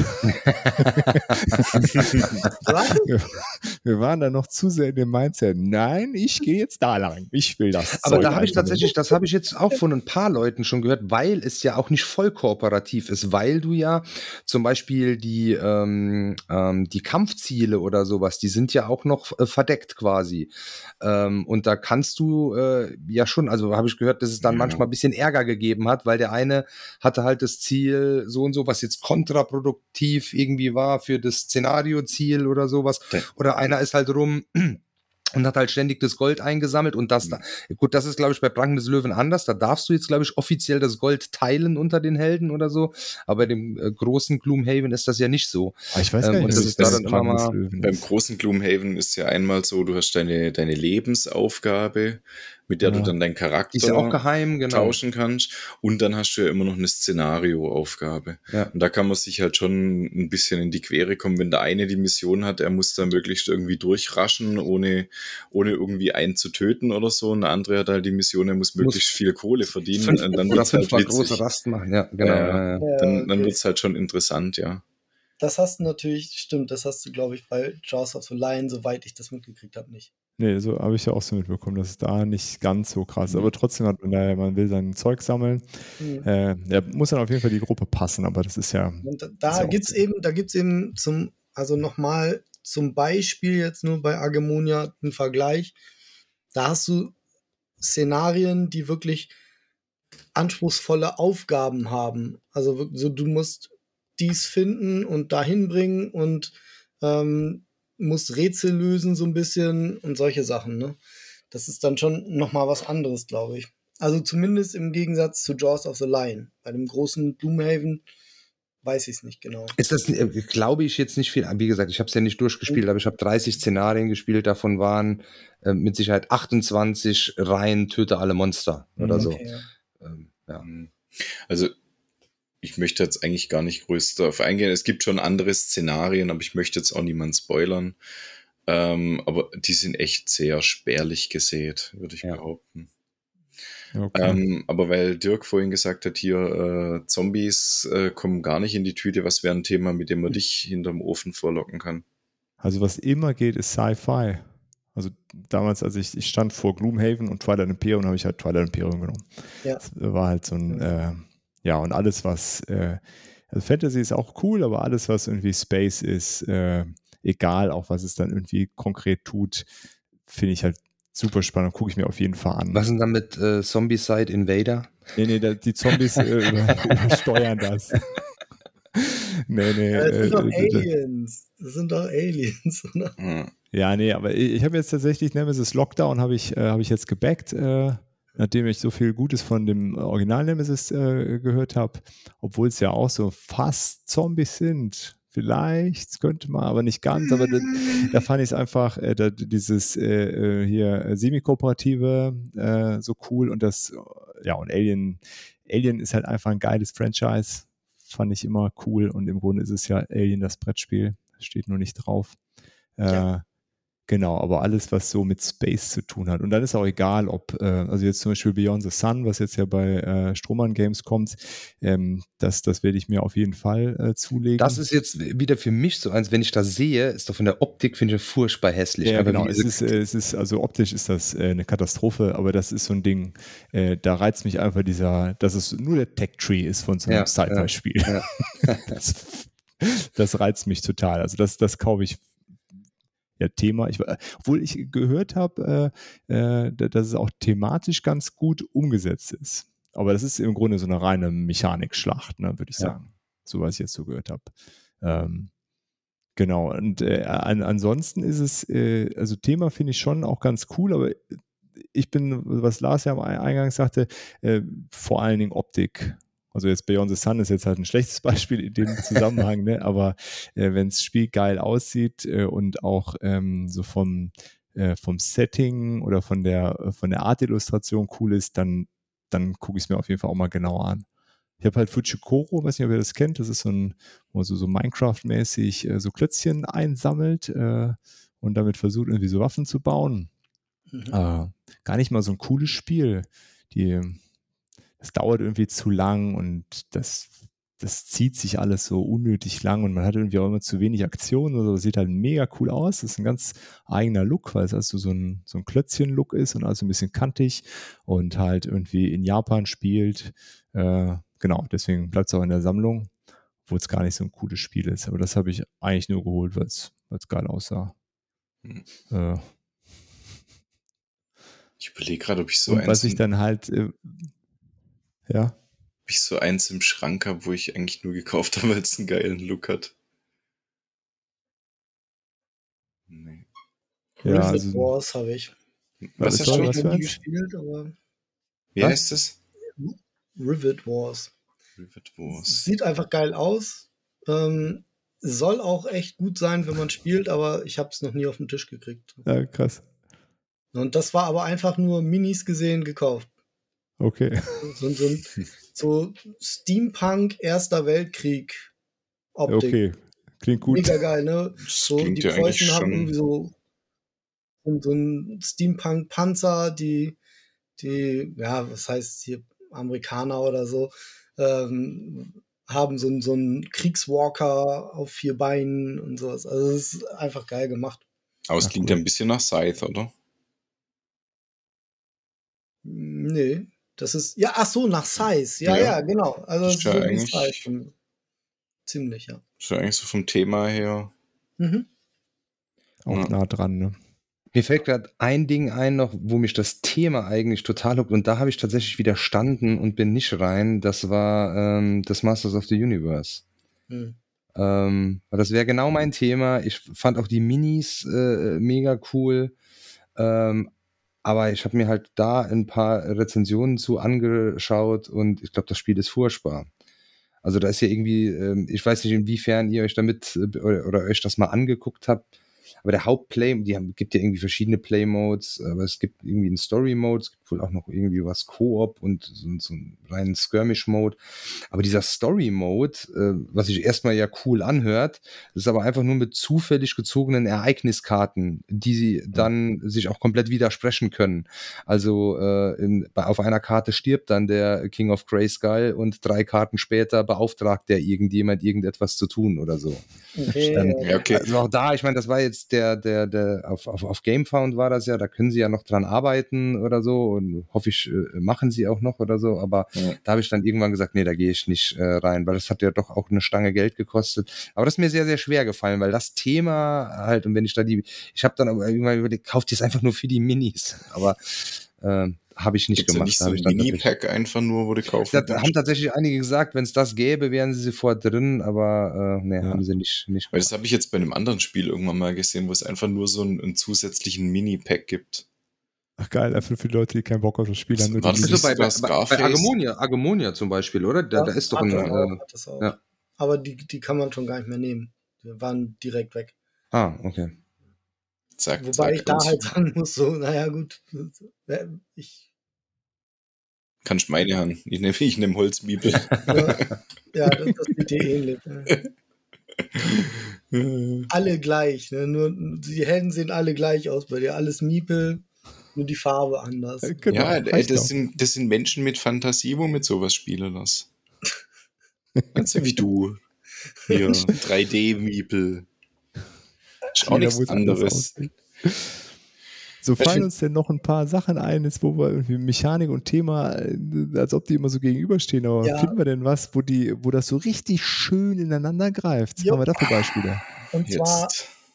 wir, wir, waren da noch zu sehr in dem Mindset, nein, ich gehe jetzt da lang, ich will das. Aber Zeug da habe ich tatsächlich, das habe ich jetzt auch von ein paar Leuten schon gehört, weil es ja auch nicht voll kooperativ ist, weil du ja zum Beispiel die, ähm, ähm, die Kampfziele oder sowas, die sind ja auch noch äh, verdeckt Projekt quasi. Ähm, und da kannst du äh, ja schon, also habe ich gehört, dass es dann ja. manchmal ein bisschen Ärger gegeben hat, weil der eine hatte halt das Ziel so und so, was jetzt kontraproduktiv irgendwie war für das Szenario-Ziel oder sowas. Okay. Oder einer ist halt rum und hat halt ständig das Gold eingesammelt und das da, gut, das ist glaube ich bei Pranken des Löwen anders, da darfst du jetzt glaube ich offiziell das Gold teilen unter den Helden oder so, aber bei dem äh, großen Gloomhaven ist das ja nicht so. Aber ich weiß ähm, gar nicht, ähm, das ist da dann immer beim großen Gloomhaven ist ja einmal so, du hast deine deine Lebensaufgabe mit der ja. du dann deinen Charakter ja auch geheim, genau. tauschen kannst. Und dann hast du ja immer noch eine Szenarioaufgabe. Ja. Und da kann man sich halt schon ein bisschen in die Quere kommen, wenn der eine die Mission hat, er muss dann möglichst irgendwie durchraschen, ohne, ohne irgendwie einen zu töten oder so. Und der andere hat halt die Mission, er muss möglichst muss viel Kohle verdienen. Fünf, und dann wird halt große Rast machen, ja, genau. Ja, dann dann wird's halt schon interessant, ja. Das hast du natürlich, stimmt, das hast du, glaube ich, bei Jaws of the Lion, soweit ich das mitgekriegt habe, nicht. Nee, so habe ich ja auch so mitbekommen, dass es da nicht ganz so krass ist. Aber trotzdem hat man da, man will sein Zeug sammeln. Mhm. Äh, ja, muss dann auf jeden Fall die Gruppe passen, aber das ist ja. Und da, da ja gibt es eben, da gibt es eben zum, also nochmal zum Beispiel jetzt nur bei Agemonia einen Vergleich. Da hast du Szenarien, die wirklich anspruchsvolle Aufgaben haben. Also so, du musst dies finden und dahin bringen und ähm, musst Rätsel lösen so ein bisschen und solche Sachen. Ne? Das ist dann schon noch mal was anderes, glaube ich. Also zumindest im Gegensatz zu Jaws of the Lion. Bei dem großen Gloomhaven weiß ich es nicht genau. Ist das, äh, glaube ich, jetzt nicht viel. Wie gesagt, ich habe es ja nicht durchgespielt, mhm. aber ich habe 30 Szenarien gespielt. Davon waren äh, mit Sicherheit 28 rein Töte alle Monster oder mhm, okay, so. Ja. Ähm, ja. Also ich möchte jetzt eigentlich gar nicht größer darauf eingehen. Es gibt schon andere Szenarien, aber ich möchte jetzt auch niemanden spoilern. Ähm, aber die sind echt sehr spärlich gesät, würde ich ja. behaupten. Okay. Ähm, aber weil Dirk vorhin gesagt hat, hier äh, Zombies äh, kommen gar nicht in die Tüte, was wäre ein Thema, mit dem man dich hinterm Ofen vorlocken kann? Also was immer geht, ist Sci-Fi. Also damals, als ich, ich stand vor Gloomhaven und Twilight Imperium, habe ich halt Twilight Imperium genommen. Ja. Das war halt so ein, äh, ja, und alles, was, äh, also Fantasy ist auch cool, aber alles, was irgendwie Space ist, äh, egal, auch was es dann irgendwie konkret tut, finde ich halt super spannend, gucke ich mir auf jeden Fall an. Was ist denn dann mit äh, Zombie-Side Invader? Nee, nee, da, die Zombies äh, übersteuern das. nee, nee. Ja, das sind äh, doch Aliens. Das sind doch Aliens, oder? Ja, nee, aber ich, ich habe jetzt tatsächlich Nemesis Lockdown, habe ich, äh, hab ich jetzt gebackt. Äh, nachdem ich so viel Gutes von dem Original Nemesis äh, gehört habe, obwohl es ja auch so fast Zombies sind. Vielleicht könnte man, aber nicht ganz. Aber da, da fand ich es einfach, äh, da, dieses äh, äh hier äh, semi-kooperative äh, so cool und das, ja, und Alien, Alien ist halt einfach ein geiles Franchise. Fand ich immer cool und im Grunde ist es ja Alien das Brettspiel. Steht nur nicht drauf. Ja. Genau, aber alles, was so mit Space zu tun hat. Und dann ist auch egal, ob, äh, also jetzt zum Beispiel Beyond the Sun, was jetzt ja bei äh, Strohmann Games kommt, ähm, das, das werde ich mir auf jeden Fall äh, zulegen. Das ist jetzt wieder für mich so eins, wenn ich das sehe, ist doch von der Optik, finde ich, furchtbar hässlich. Ja, genau. Es ist, äh, es ist, also optisch ist das äh, eine Katastrophe, aber das ist so ein Ding, äh, da reizt mich einfach dieser, dass es nur der Tech-Tree ist von so einem ja, Sci-Fi-Spiel. Ja, ja. das, das reizt mich total. Also das, das kaufe ich ja, Thema. Ich, obwohl ich gehört habe, äh, äh, dass es auch thematisch ganz gut umgesetzt ist. Aber das ist im Grunde so eine reine Mechanikschlacht, ne, würde ich sagen. So was ich jetzt so gehört habe. Ähm, genau, und äh, an, ansonsten ist es, äh, also Thema finde ich schon auch ganz cool, aber ich bin, was Lars ja am Eingang sagte, äh, vor allen Dingen Optik. Also jetzt Beyond the Sun ist jetzt halt ein schlechtes Beispiel in dem Zusammenhang, ne? aber äh, wenn das Spiel geil aussieht äh, und auch ähm, so vom, äh, vom Setting oder von der, von der Art-Illustration cool ist, dann, dann gucke ich es mir auf jeden Fall auch mal genauer an. Ich habe halt Fujikoro, weiß nicht, ob ihr das kennt, das ist so ein, wo so, so Minecraft-mäßig äh, so Klötzchen einsammelt äh, und damit versucht, irgendwie so Waffen zu bauen. Mhm. Äh, gar nicht mal so ein cooles Spiel. Die, das dauert irgendwie zu lang und das, das zieht sich alles so unnötig lang und man hat irgendwie auch immer zu wenig Aktion oder so. Sieht halt mega cool aus. Das ist ein ganz eigener Look, weil es also so ein, so ein Klötzchen-Look ist und also ein bisschen kantig und halt irgendwie in Japan spielt. Äh, genau, deswegen bleibt es auch in der Sammlung, obwohl es gar nicht so ein cooles Spiel ist. Aber das habe ich eigentlich nur geholt, weil es geil aussah. Hm. Äh, ich überlege gerade, ob ich so und eins. Was ich dann halt, äh, ja. Ob ich so eins im Schrank habe, wo ich eigentlich nur gekauft habe, weil es einen geilen Look hat. Nee. Ja, also, Wars habe ich. Was, hast du noch nie gespielt, aber. Wie was? heißt es? Rivet Wars. Rivet Wars. Sieht einfach geil aus. Ähm, soll auch echt gut sein, wenn man spielt, aber ich habe es noch nie auf den Tisch gekriegt. Ja, krass. Und das war aber einfach nur Minis gesehen gekauft. Okay. So, so, so Steampunk Erster Weltkrieg Optik. Okay, klingt gut. Mega geil, ne? So, die ja Preußen haben irgendwie so, so einen Steampunk-Panzer, die, die, ja, was heißt hier, Amerikaner oder so, ähm, haben so, so einen Kriegswalker auf vier Beinen und sowas. Also es ist einfach geil gemacht. Aber es klingt ja ein bisschen nach Scythe, oder? Nee, das ist, ja, ach so, nach Size. Ja, ja, ja genau. Also, das ist ja so eigentlich, Size. Ziemlich, ja. Ist ja eigentlich so vom Thema her. Mhm. Auch ja. nah dran, ne? Mir fällt gerade ein Ding ein noch, wo mich das Thema eigentlich total huckt und da habe ich tatsächlich widerstanden und bin nicht rein. Das war ähm, das Masters of the Universe. Hm. Ähm, das wäre genau mein Thema. Ich fand auch die Minis äh, mega cool. Ähm, aber ich habe mir halt da ein paar Rezensionen zu angeschaut und ich glaube, das Spiel ist furchtbar. Also da ist ja irgendwie, ähm, ich weiß nicht, inwiefern ihr euch damit äh, oder, oder euch das mal angeguckt habt. Aber der Hauptplay, die haben, gibt ja irgendwie verschiedene Play-Modes, aber es gibt irgendwie einen Story-Mode, es gibt wohl auch noch irgendwie was Koop und so, so einen reinen Skirmish-Mode. Aber dieser Story-Mode, äh, was sich erstmal ja cool anhört, ist aber einfach nur mit zufällig gezogenen Ereigniskarten, die sie dann ja. sich auch komplett widersprechen können. Also äh, in, bei, auf einer Karte stirbt dann der King of Grayskull und drei Karten später beauftragt der irgendjemand, irgendetwas zu tun oder so. Okay. Dann, ja, okay. Also auch da, ich meine, das war jetzt der, der, der, auf, auf, auf GameFound war das ja, da können sie ja noch dran arbeiten oder so und hoffe ich, äh, machen sie auch noch oder so, aber ja. da habe ich dann irgendwann gesagt, nee, da gehe ich nicht äh, rein, weil das hat ja doch auch eine Stange Geld gekostet. Aber das ist mir sehr, sehr schwer gefallen, weil das Thema halt, und wenn ich da die, ich habe dann aber irgendwann überlegt, kauft ihr es einfach nur für die Minis, aber äh, habe ich nicht Gibt's gemacht. Ja nicht so ein Mini-Pack einfach nur, wo du kaufen Da haben tatsächlich einige gesagt, wenn es das gäbe, wären sie sofort drin, aber äh, nee, ja. haben sie nicht, nicht Weil das habe ich jetzt bei einem anderen Spiel irgendwann mal gesehen, wo es einfach nur so einen, einen zusätzlichen Mini-Pack gibt. Ach geil, einfach für Leute, die keinen Bock auf das Spiel haben. Das also bei, bei, bei, bei Agomonia, Agomonia zum Beispiel, oder? Da, ja, da ist doch ein. Äh, ja. Aber die, die kann man schon gar nicht mehr nehmen. Die waren direkt weg. Ah, okay. Zack, Wobei zack, ich da halt sagen muss, so, naja, gut, ich. Kannst meine Hand. Ich nehme ich nehm Holzmiebel. ja, das, das sieht dir ähnlich. alle gleich, ne? Nur die Helden sehen alle gleich aus bei dir. Alles Miepel, nur die Farbe anders. Genau, ja, ey, das, sind, das sind Menschen mit Fantasie, wo mit sowas spielen das. Ganz wie du. Hier, 3D-Miepel. Ist auch nichts anderes. So fallen uns denn noch ein paar Sachen ein, jetzt wo wir irgendwie Mechanik und Thema, äh, als ob die immer so gegenüberstehen, aber ja. finden wir denn was, wo die, wo das so richtig schön ineinander greift? Jo. Haben wir dafür Beispiele? Und jetzt. zwar,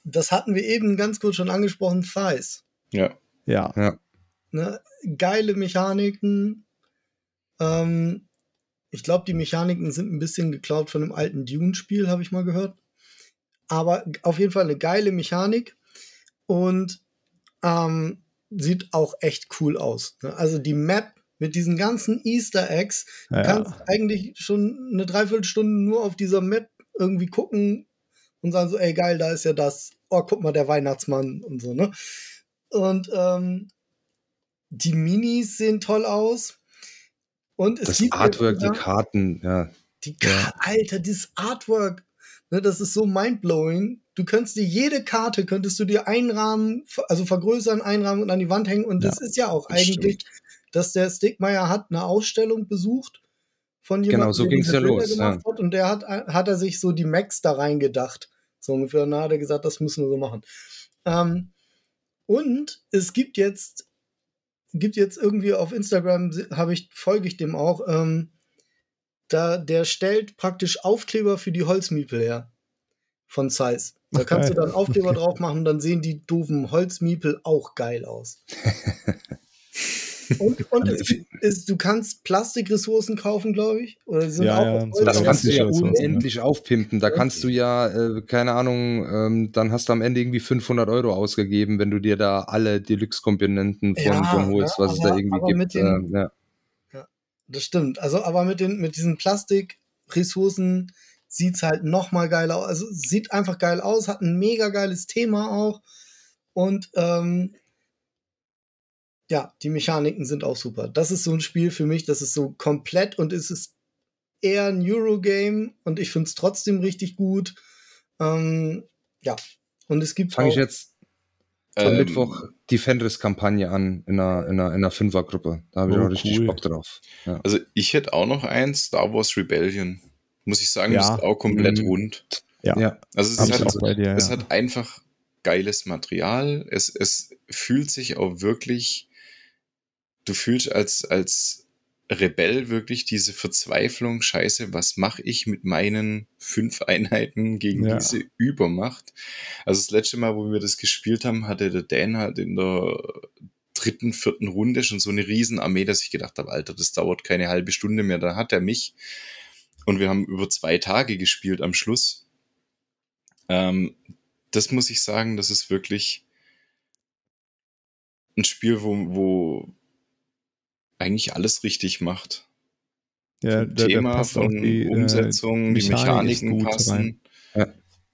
das hatten wir eben ganz kurz schon angesprochen, Thighs. Ja. Ja. ja. Ne? Geile Mechaniken. Ähm, ich glaube, die Mechaniken sind ein bisschen geklaut von einem alten Dune-Spiel, habe ich mal gehört. aber auf jeden Fall eine geile Mechanik und ähm, sieht auch echt cool aus. Ne? Also die Map mit diesen ganzen Easter Eggs, du Ja. kannst eigentlich schon eine Dreiviertelstunde nur auf dieser Map irgendwie gucken und sagen so, ey geil, da ist ja das. Oh, guck mal, der Weihnachtsmann und so, ne? Und ähm, die Minis sehen toll aus. Und es Das gibt Artwork, jetzt die Karten, ja. die Alter, dieses Artwork, ne, das ist so mindblowing. Du könntest dir jede Karte, könntest du dir einrahmen, also vergrößern, einrahmen und an die Wand hängen. Und das ist ja auch das eigentlich, dass der Stickmeier hat eine Ausstellung besucht von jemandem, Genau, so der ging's diese ja los, gemacht hat. Und der hat, hat er sich so die Max da reingedacht. So ungefähr, dann hat er gesagt, das müssen wir so machen. Ähm, und es gibt jetzt, gibt jetzt irgendwie auf Instagram, habe ich, folge ich dem auch, ähm, da, der stellt praktisch Aufkleber für die Holzmiepel her. Von Size. Da kannst du dann Aufkleber drauf machen, dann sehen die doofen Holzmiepel auch geil aus. Und, und es, gibt- es, du kannst Plastikressourcen kaufen, glaube ich. Oder die sind Ja, auch ja, so. Das Ja, kannst du ja ja unendlich aufpimpen. Da kannst du ja, äh, keine Ahnung, ähm, dann hast du am Ende irgendwie 500 Euro ausgegeben, wenn du dir da alle Deluxe-Komponenten von, Ja, von holst, ja, was es aber- da irgendwie aber gibt. mit den- ähm, ja. Das stimmt. Also, aber mit, den, mit diesen Plastikressourcen sieht's halt noch mal geiler aus. Also, es sieht einfach geil aus, hat ein mega geiles Thema auch. Und ähm, ja, die Mechaniken sind auch super. Das ist so ein Spiel für mich, das ist so komplett und es ist eher ein Eurogame und ich finde es trotzdem richtig gut. Ähm, ja, und es gibt Fange ich jetzt am Ähm, Mittwoch die Fenris-Kampagne an in einer, in einer, in einer Fünfergruppe. Da habe ich Oh, auch richtig cool. Bock drauf. Ja. Also ich hätte auch noch eins, Star Wars Rebellion. Muss ich sagen, Ja. ist auch komplett Mhm. rund. Ja. Ja. Also es, bei dir, es hat einfach geiles Material. Es, es fühlt sich auch wirklich, du fühlst als, als Rebell wirklich diese Verzweiflung, scheiße, was mache ich mit meinen fünf Einheiten gegen Ja. diese Übermacht? Also das letzte Mal, wo wir das gespielt haben, hatte der Dan halt in der dritten, vierten Runde schon so eine Riesenarmee, dass ich gedacht habe, Alter, das dauert keine halbe Stunde mehr, da hat er mich. Und wir haben über zwei Tage gespielt am Schluss. Ähm, das muss ich sagen, das ist wirklich ein Spiel, wo, wo eigentlich alles richtig macht. Ja, Vom da- da Thema, auch von die, äh, Umsetzung, die Mechanik ist Mechaniken passen. Ja.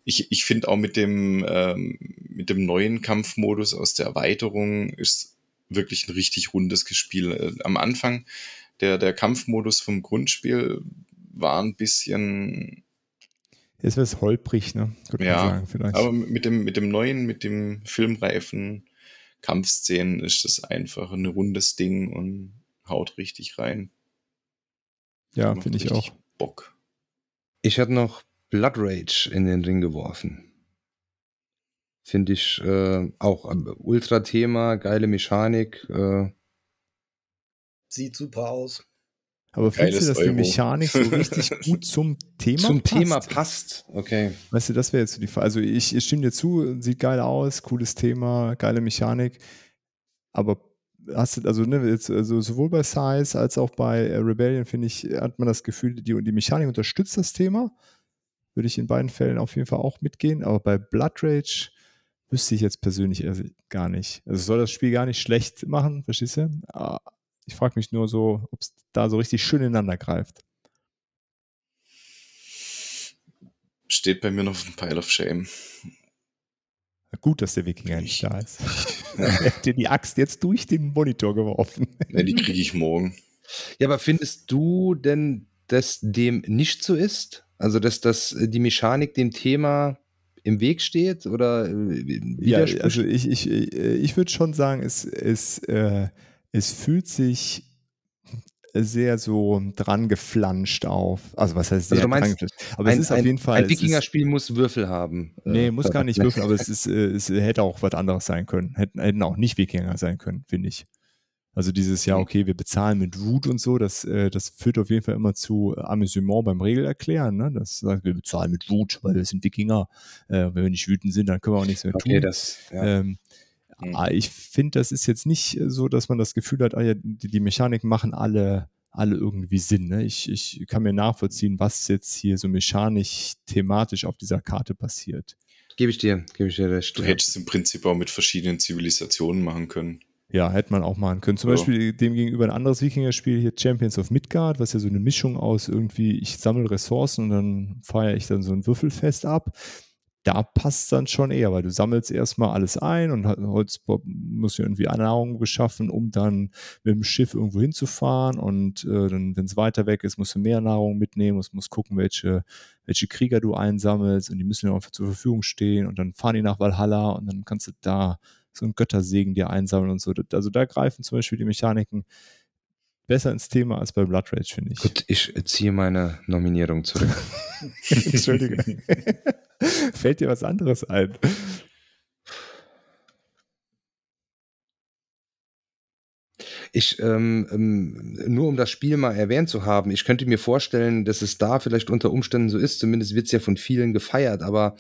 Ich, ich finde auch mit dem, ähm, mit dem neuen Kampfmodus aus der Erweiterung ist wirklich ein richtig rundes Spiel. Äh, Am Anfang, der, der Kampfmodus vom Grundspiel war ein bisschen, Jetzt wird es holprig, ne? Könnte Ja, man sagen, vielleicht. aber mit dem, mit dem neuen, mit dem filmreifen Kampfszenen ist das einfach ein rundes Ding und haut richtig rein. ja, finde ich auch. Bock. Ich hatte noch Blood Rage in den Ring geworfen. Finde ich äh, auch ein Ultra-Thema, geile Mechanik. Äh, sieht super aus. Aber findest du, dass die Euro. Mechanik so richtig gut zum Thema zum passt? Thema passt. Okay. Weißt du, das wäre jetzt so die Frage. Also ich, ich stimme dir zu, sieht geil aus, cooles Thema, geile Mechanik. Aber hast du, also, ne, jetzt, also sowohl bei Size als auch bei äh, Rebellion, finde ich, hat man das Gefühl, die, die Mechanik unterstützt das Thema. Würde ich in beiden Fällen auf jeden Fall auch mitgehen. Aber bei Blood Rage wüsste ich jetzt persönlich eher gar nicht. Also soll das Spiel gar nicht schlecht machen, verstehst du? Ah, Ich frage mich nur so, ob es da so richtig schön ineinander greift. Steht bei mir noch auf dem Pile of Shame. Gut, dass der Wikinger nicht da ist. er dir die Axt jetzt durch den Monitor geworfen. Ne, die kriege ich morgen. Ja, aber findest du denn, dass dem nicht so ist? Also, dass das die Mechanik dem Thema im Weg steht oder äh, Ja, also ich, ich, äh, ich würde schon sagen, es, es, äh, es fühlt sich sehr so dran geflanscht auf. Also was heißt Also sehr du meinst, dran geflanscht? Aber ein, es ist auf ein- jeden Fall. Ein Wikingerspiel muss Würfel haben. Nee, Äh, muss gar nicht würfeln, aber es, ist, äh, es hätte auch was anderes sein können. Hätten, hätten auch nicht Wikinger sein können, finde ich. Also dieses Jahr, Mhm. okay, wir bezahlen mit Wut und so, das, äh, das führt auf jeden Fall immer zu Amüsement beim Regelerklären. Ne? Das sagt, wir bezahlen mit Wut, weil wir sind Wikinger. Äh, wenn wir nicht wütend sind, dann können wir auch nichts mehr tun. Okay, das. Ja. Ähm, Mhm. ah, ich finde, das ist jetzt nicht so, dass man das Gefühl hat, ah ja, die, die Mechaniken machen alle, alle irgendwie Sinn. Ne? Ich, ich kann mir nachvollziehen, was jetzt hier so mechanisch, thematisch auf dieser Karte passiert. gebe ich dir, gebe ich dir recht. Du hättest im Prinzip auch mit verschiedenen Zivilisationen machen können. Ja, hätte man auch machen können. Zum Ja. Beispiel dem gegenüber ein anderes Wikinger-Spiel hier Champions of Midgard, was ja so eine Mischung aus irgendwie, ich sammle Ressourcen und dann feiere ich dann so ein Würfelfest ab. Da passt dann schon eher, weil du sammelst erstmal alles ein und Holz muss ja irgendwie Nahrung beschaffen, um dann mit dem Schiff irgendwo hinzufahren und äh, dann, wenn es weiter weg ist, musst du mehr Nahrung mitnehmen, musst, musst gucken, welche, welche Krieger du einsammelst und die müssen ja auch zur Verfügung stehen und dann fahren die nach Valhalla und dann kannst du da so einen Göttersegen dir einsammeln und so. Also da greifen zum Beispiel die Mechaniken besser ins Thema als bei Blood Rage, finde ich. Gut, ich ziehe meine Nominierung zurück. Entschuldige. Fällt dir was anderes ein? Ich, ähm, ähm, nur um das Spiel mal erwähnt zu haben, ich könnte mir vorstellen, dass es da vielleicht unter Umständen so ist, zumindest wird es ja von vielen gefeiert, aber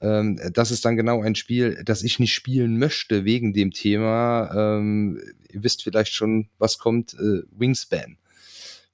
ähm, das ist dann genau ein Spiel, das ich nicht spielen möchte wegen dem Thema. Ähm, ihr wisst vielleicht schon, was kommt, äh, Wingspan.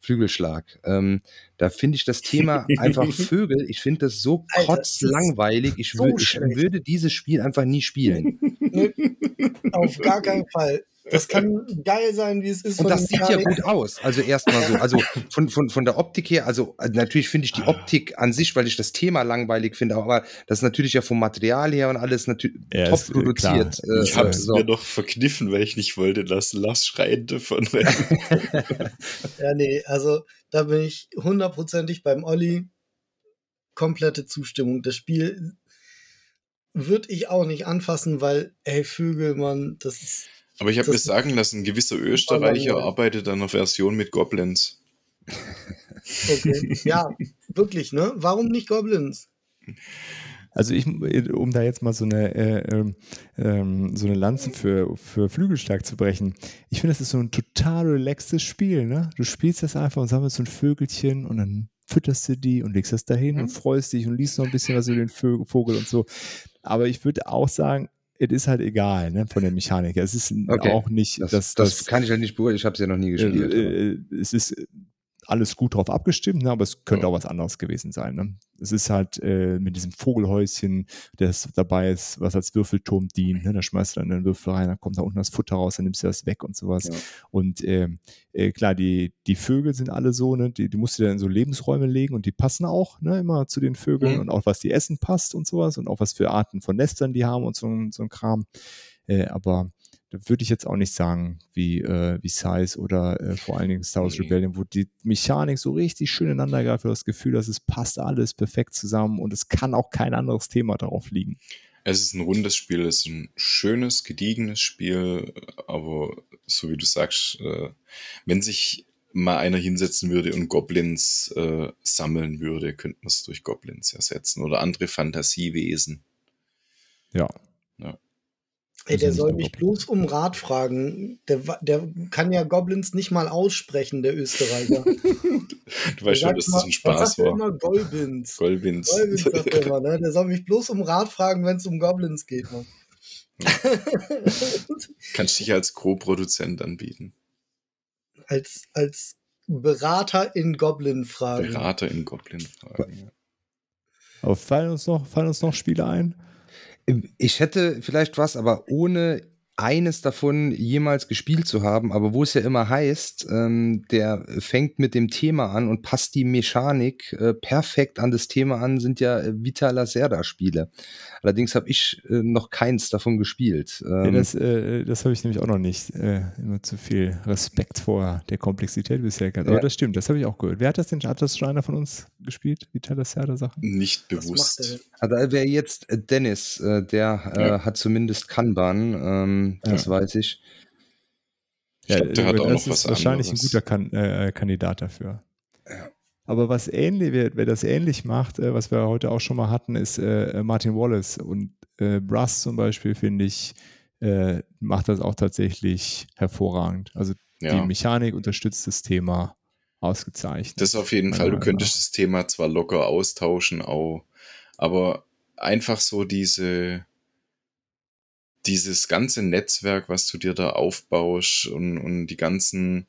Flügelschlag. Ähm, da finde ich das Thema einfach Vögel. Ich finde das so Alter, kotzlangweilig. Ich, so ich würde dieses Spiel einfach nie spielen. Auf gar keinen Fall. Das kann geil sein, wie es ist. Und das sieht ja gut aus. Also erstmal so, also von, von, von der Optik her, also äh, natürlich finde ich die Optik an sich, weil ich das Thema langweilig finde, aber das ist natürlich ja vom Material her und alles natürlich Ja, top ist, äh, produziert. klar. Äh, Ich habe äh, es so. mir noch verkniffen, weil ich nicht wollte, dass Lars schreien davon. Ja, nee, also da bin ich hundertprozentig beim Olli. Komplette Zustimmung. Das Spiel würde ich auch nicht anfassen, weil, ey, Vögel, Mann, das ist. Aber ich habe mir sagen lassen, ein gewisser Österreicher arbeitet an einer Version mit Goblins. Okay. ja, wirklich, ne? Warum nicht Goblins? Also ich, um da jetzt mal so eine, äh, ähm, ähm, so eine Lanze für, für Flügelschlag zu brechen. Ich finde, das ist so ein total relaxtes Spiel. Ne? Du spielst das einfach und sammelst so ein Vögelchen und dann fütterst du die und legst das dahin und freust dich und liest noch ein bisschen was über den Vö- Vogel und so. Aber ich würde auch sagen, es ist halt egal ne, von der Mechanik. Es ist Okay. auch nicht, Das, dass das, kann ich halt nicht beurteilen, ich habe es ja noch nie gespielt. äh, äh, es ist alles gut drauf abgestimmt, ne, aber es könnte Ja. auch was anderes gewesen sein. Ne? Es ist halt äh, mit diesem Vogelhäuschen, das dabei ist, was als Würfelturm dient. Ne? Da schmeißt du dann den Würfel rein, dann kommt da unten das Futter raus, dann nimmst du das weg und sowas. Ja. Und ähm, äh, klar, die, die Vögel sind alle so, ne? die, die musst du dann in so Lebensräume legen und die passen auch ne? immer zu den Vögeln Mhm. und auch was die essen passt und sowas und auch was für Arten von Nestern die haben und so, ein- so ein Kram. Äh, aber würde ich jetzt auch nicht sagen, wie, äh, wie Size oder äh, vor allen Dingen Star Wars Nee. Rebellion, wo die Mechanik so richtig schön ineinander greift, das Gefühl, dass es passt alles perfekt zusammen und es kann auch kein anderes Thema darauf liegen. Es ist ein rundes Spiel, es ist ein schönes, gediegenes Spiel, aber so wie du sagst, äh, wenn sich mal einer hinsetzen würde und Goblins äh, sammeln würde, könnte man es durch Goblins ersetzen oder andere Fantasiewesen. Ja. Ey, der soll mich bloß um Rat fragen. Der, der kann ja Goblins nicht mal aussprechen, der Österreicher. Du weißt schon, dass das ein Was Spaß sagt war. immer Golbins. Golbins. Golbins sagt er immer, ne? Der soll mich bloß um Rat fragen, wenn es um Goblins geht, Mann. Kannst dich als Co-Produzent anbieten. als, als Berater in Goblin-Fragen. Berater in Goblin-Fragen. Ja. Aber fallen uns noch, fallen uns noch Spiele ein? Ich hätte vielleicht was, aber ohne eines davon jemals gespielt zu haben, aber wo es ja immer heißt, ähm, der fängt mit dem Thema an und passt die Mechanik äh, perfekt an das Thema an, sind ja äh, Vita Lacerda-Spiele. Allerdings habe ich äh, noch keins davon gespielt. Ja, Ähm, das äh, das habe ich nämlich auch noch nicht. Äh, immer zu viel Respekt vor der Komplexität bisher gehabt. Aber Ja. das stimmt, das habe ich auch gehört. Wer hat das denn? Hat das schon einer von uns gespielt? Die Sachen? Nicht er bewusst. wäre jetzt äh, Dennis, äh, der äh, Ja. hat zumindest Kanban, ähm, das Ja. weiß ich. Ich glaub, der hat auch das noch ist was wahrscheinlich anderes. ein guter kan äh, Kandidat dafür. Aber was ähnlich, wer, wer das ähnlich macht, äh, was wir heute auch schon mal hatten, ist äh, Martin Wallace. Und äh, Brass zum Beispiel, finde ich, äh, macht das auch tatsächlich hervorragend. Also die Ja. Mechanik unterstützt das Thema ausgezeichnet. Das auf jeden Fall. Du könntest das Thema zwar locker austauschen, auch, aber einfach so diese, dieses ganze Netzwerk, was du dir da aufbaust und, und die ganzen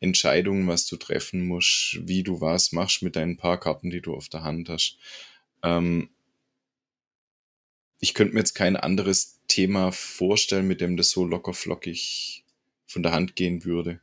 Entscheidungen, was du treffen musst, wie du was machst mit deinen paar Karten, die du auf der Hand hast. Ähm, ich könnte mir jetzt kein anderes Thema vorstellen, mit dem das so locker flockig von der Hand gehen würde.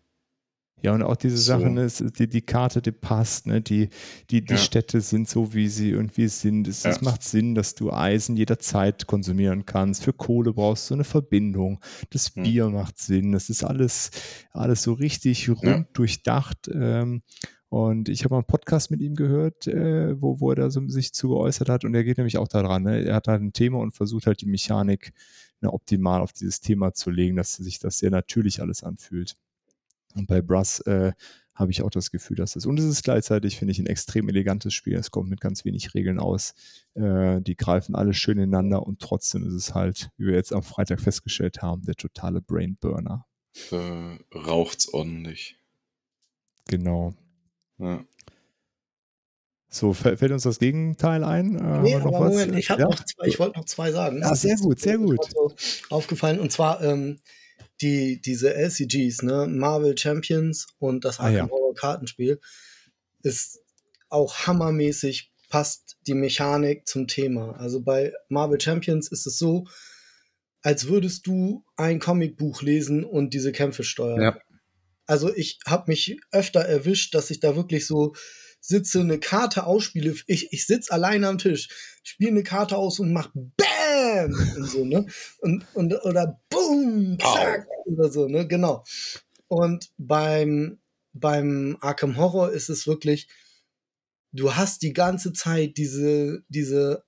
Ja, und auch diese So. Sachen, es- die, die Karte, die passt, ne? die, die, die Ja. Städte sind so, wie sie irgendwie sind. Es, es Ja. macht Sinn, dass du Eisen jederzeit konsumieren kannst. Für Kohle brauchst du eine Verbindung. Das Hm. Bier macht Sinn. Das ist alles, alles so richtig rund durchdacht. Ähm, und ich habe mal einen Podcast mit ihm gehört, äh, wo, wo er da so sich zu geäußert hat. Und er geht nämlich auch daran. Ne? Er hat halt ein Thema und versucht halt die Mechanik ne, optimal auf dieses Thema zu legen, dass sich das sehr natürlich alles anfühlt. Und bei Brass äh, habe ich auch das Gefühl, dass es, und es ist gleichzeitig, finde ich, ein extrem elegantes Spiel. Es kommt mit ganz wenig Regeln aus. Äh, die greifen alle schön ineinander und trotzdem ist es halt, wie wir jetzt am Freitag festgestellt haben, der totale Brainburner. Da raucht's ordentlich. Genau. Ja. So, fällt, uns das Gegenteil ein? Äh, Nee, aber was? Moment, ich, Ja? noch zwei, ich wollte noch zwei sagen. Ah, sehr gut, sehr Das gut. So aufgefallen. Und zwar ähm, die, diese LCGs, ne? Marvel Champions und das Ah, Arkham ja. Horror Kartenspiel ist auch hammermäßig, passt die Mechanik zum Thema. Also bei Marvel Champions ist es so, als würdest du ein Comicbuch lesen und diese Kämpfe steuern. Ja. Also ich habe mich öfter erwischt, dass ich da wirklich so sitze, eine Karte ausspiele. Ich, ich sitze alleine am Tisch, spiele eine Karte aus und mach BAM! und so, ne? Und, und, oder BOOM! Zack! Oder so, ne? Genau. Und beim, beim Arkham Horror ist es wirklich, du hast die ganze Zeit diese, diese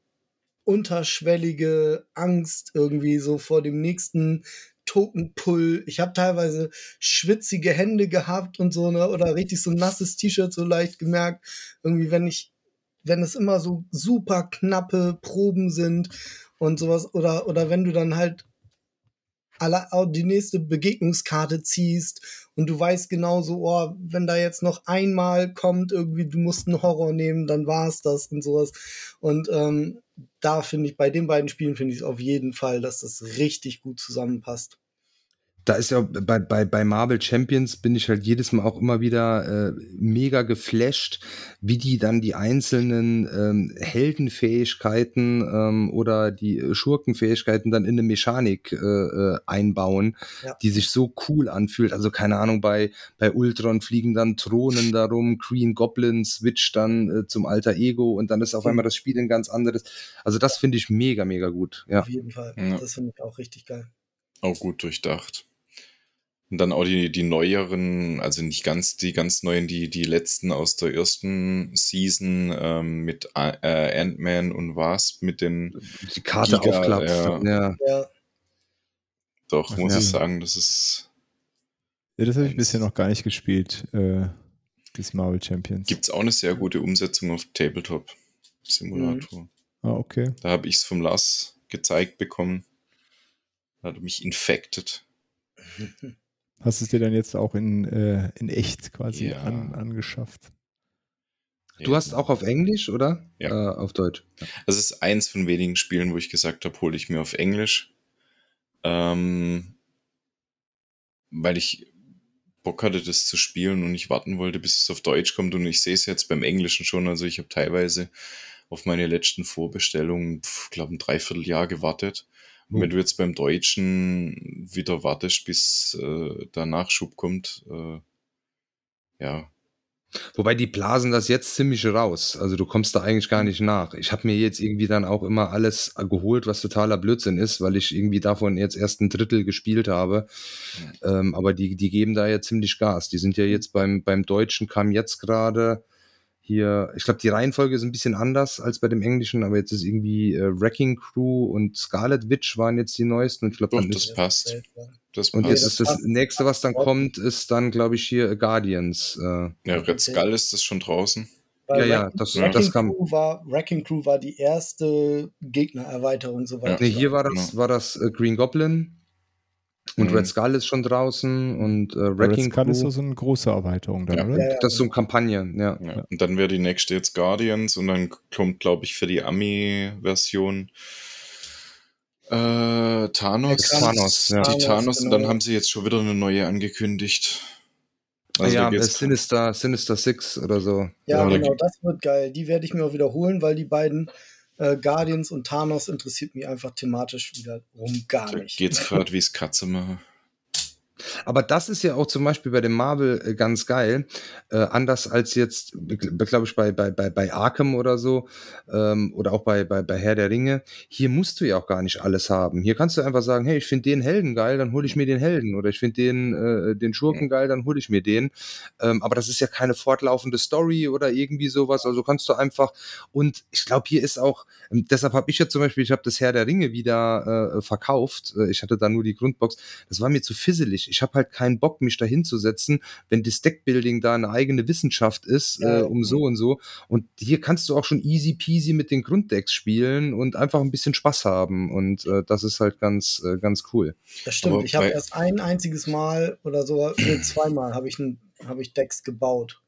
unterschwellige Angst irgendwie so vor dem nächsten Token-Pull. Ich habe teilweise schwitzige Hände gehabt und so, ne, oder richtig so ein nasses T-Shirt so leicht gemerkt. Irgendwie, wenn ich, wenn es immer so super knappe Proben sind und sowas, oder, oder wenn du dann halt alle, die nächste Begegnungskarte ziehst und du weißt genau so, oh, wenn da jetzt noch einmal kommt, irgendwie, du musst einen Horror nehmen, dann war's das und sowas. Und ähm, da finde ich, bei den beiden Spielen finde ich es auf jeden Fall, dass das richtig gut zusammenpasst. Da ist ja bei, bei, bei Marvel Champions bin ich halt jedes Mal auch immer wieder äh, mega geflasht, wie die dann die einzelnen ähm, Heldenfähigkeiten ähm, oder die äh, Schurkenfähigkeiten dann in eine Mechanik äh, äh, einbauen, Ja. die sich so cool anfühlt. Also keine Ahnung, bei, bei Ultron fliegen dann Drohnen darum, Green Goblin switcht dann äh, zum alter Ego und dann ist auf Mhm. einmal das Spiel ein ganz anderes. Also das finde ich mega, mega gut. Ja. Auf jeden Fall. Ja. Das finde ich auch richtig geil. Auch gut durchdacht. Und dann auch die, die neueren, also nicht ganz die ganz neuen, die, die letzten aus der ersten Season ähm, mit äh, Ant-Man und Wasp mit den, Die Karte Giga, aufklappst. ja. ja. Ja, doch, muss Ja. ich sagen, das ist, Ja, das habe ich bisher noch gar nicht gespielt, äh, das Marvel Champions. gibt's auch eine sehr gute Umsetzung auf Tabletop Simulator. Ah, okay. Da habe ich es vom Lars gezeigt bekommen. Da hat er mich infected. Hast du es dir dann jetzt auch in, äh, in echt quasi Ja. an, angeschafft? Du hast auch auf Englisch, oder? Ja. Äh, auf Deutsch. Das ist eins von wenigen Spielen, wo ich gesagt habe, hole ich mir auf Englisch. Ähm, weil ich Bock hatte, das zu spielen und nicht warten wollte, bis es auf Deutsch kommt. Und ich sehe es jetzt beim Englischen schon. Also ich habe teilweise auf meine letzten Vorbestellungen, glaube ein Dreivierteljahr gewartet. Und wenn du jetzt beim Deutschen wieder wartest, bis äh, der Nachschub kommt, äh, ja, Wobei die blasen das jetzt ziemlich raus. Also du kommst da eigentlich gar nicht nach. Ich habe mir jetzt irgendwie dann auch immer alles geholt, was totaler Blödsinn ist, weil ich irgendwie davon jetzt erst ein Drittel gespielt habe. Ähm, aber die, die geben da ja ziemlich Gas. Die sind ja jetzt beim, beim Deutschen kam jetzt gerade hier, ich glaube, die Reihenfolge ist ein bisschen anders als bei dem Englischen, aber jetzt ist irgendwie äh, Wrecking Crew und Scarlet Witch waren jetzt die neuesten und ich glaube, das ist passt. Das und passt. jetzt ist das nächste, was dann kommt, ist dann, glaube ich, hier Guardians. Äh, ja, Red Skull ist das schon draußen. Weil Ja, ja, Wrecking- das- Wrecking, das kam- Crew war, Wrecking Crew war die erste Gegnererweiterung, soweit Nee, ich hier weiß. war das, Genau. war das äh, Green Goblin und Mhm. Red Skull ist schon draußen und äh, Red Wrecking Skull ist Crew. doch so eine große Erweiterung dann, Ja. oder? Das ist so eine Kampagne, ja. Ja. Und dann wäre die nächste jetzt Guardians und dann kommt, glaube ich, für die Ami-Version äh, Thanos. Thanos, ja. Die Thanos, Thanos und genau. dann haben sie jetzt schon wieder eine neue angekündigt. Also ja, äh, Sinister, Sinister Six oder so. Ja, genau, das wird geil. Die werde ich mir auch wiederholen, weil die beiden Äh, Guardians und Thanos interessiert mich einfach thematisch wiederum gar Da nicht. geht's gerade, wie es Katze machen. Aber das ist ja auch zum Beispiel bei dem Marvel äh, ganz geil. Äh, anders als jetzt, glaube ich, bei, bei, bei, Arkham oder so ähm, oder auch bei, bei, bei Herr der Ringe. Hier musst du ja auch gar nicht alles haben. Hier kannst du einfach sagen, hey, ich finde den Helden geil, dann hole ich mir den Helden. Oder ich finde den, äh, den Schurken geil, dann hole ich mir den. Ähm, aber das ist ja keine fortlaufende Story oder irgendwie sowas. Also kannst du einfach, und ich glaube, hier ist auch, ähm, deshalb habe ich ja zum Beispiel, ich habe das Herr der Ringe wieder äh, verkauft. Äh, Ich hatte da nur die Grundbox. Das war mir zu fisselig. Ich habe halt keinen Bock, mich da hinzusetzen, wenn das Deckbuilding da eine eigene Wissenschaft ist, Ja. äh, um so und so. Und hier kannst du auch schon easy peasy mit den Grunddecks spielen und einfach ein bisschen Spaß haben. Und äh, das ist halt ganz, äh, ganz cool. Das stimmt. Aber ich habe erst ein einziges Mal oder sogar nee, zweimal habe ich, ein- habe ich Decks gebaut.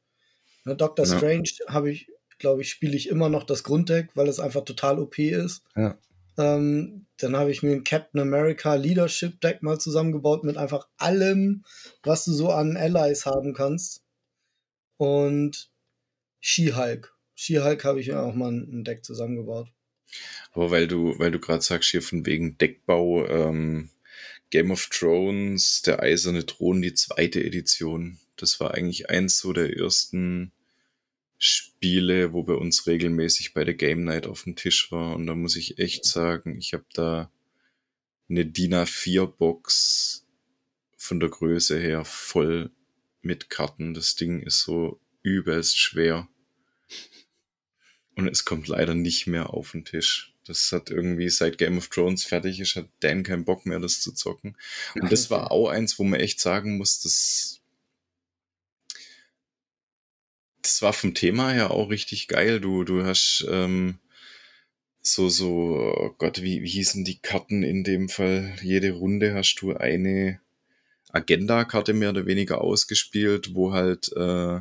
Ne, Doctor Ja. Strange habe ich, glaube ich, spiele ich immer noch das Grunddeck, weil es einfach total OP ist. Ja. Ähm, dann habe ich mir ein Captain America Leadership Deck mal zusammengebaut mit einfach allem, was du so an Allies haben kannst. Und She-Hulk. She-Hulk habe ich mir auch mal ein Deck zusammengebaut. Aber weil du, weil du gerade sagst, hier von wegen Deckbau, ähm, Game of Thrones, der eiserne Thron, die zweite Edition. Das war eigentlich eins so der ersten Spiele, wo bei uns regelmäßig bei der Game Night auf dem Tisch war. Und da muss ich echt sagen, ich habe da eine DIN A4-Box von der Größe her voll mit Karten. Das Ding ist so übelst schwer. Und es kommt leider nicht mehr auf den Tisch. Das hat irgendwie seit Game of Thrones fertig ist, hat Dan keinen Bock mehr, das zu zocken. Und das war auch eins, wo man echt sagen muss, das, das war vom Thema her auch richtig geil. Du, du hast ähm, so, so, oh Gott, wie, wie hießen die Karten in dem Fall? Jede Runde hast du eine Agenda-Karte mehr oder weniger ausgespielt, wo halt äh,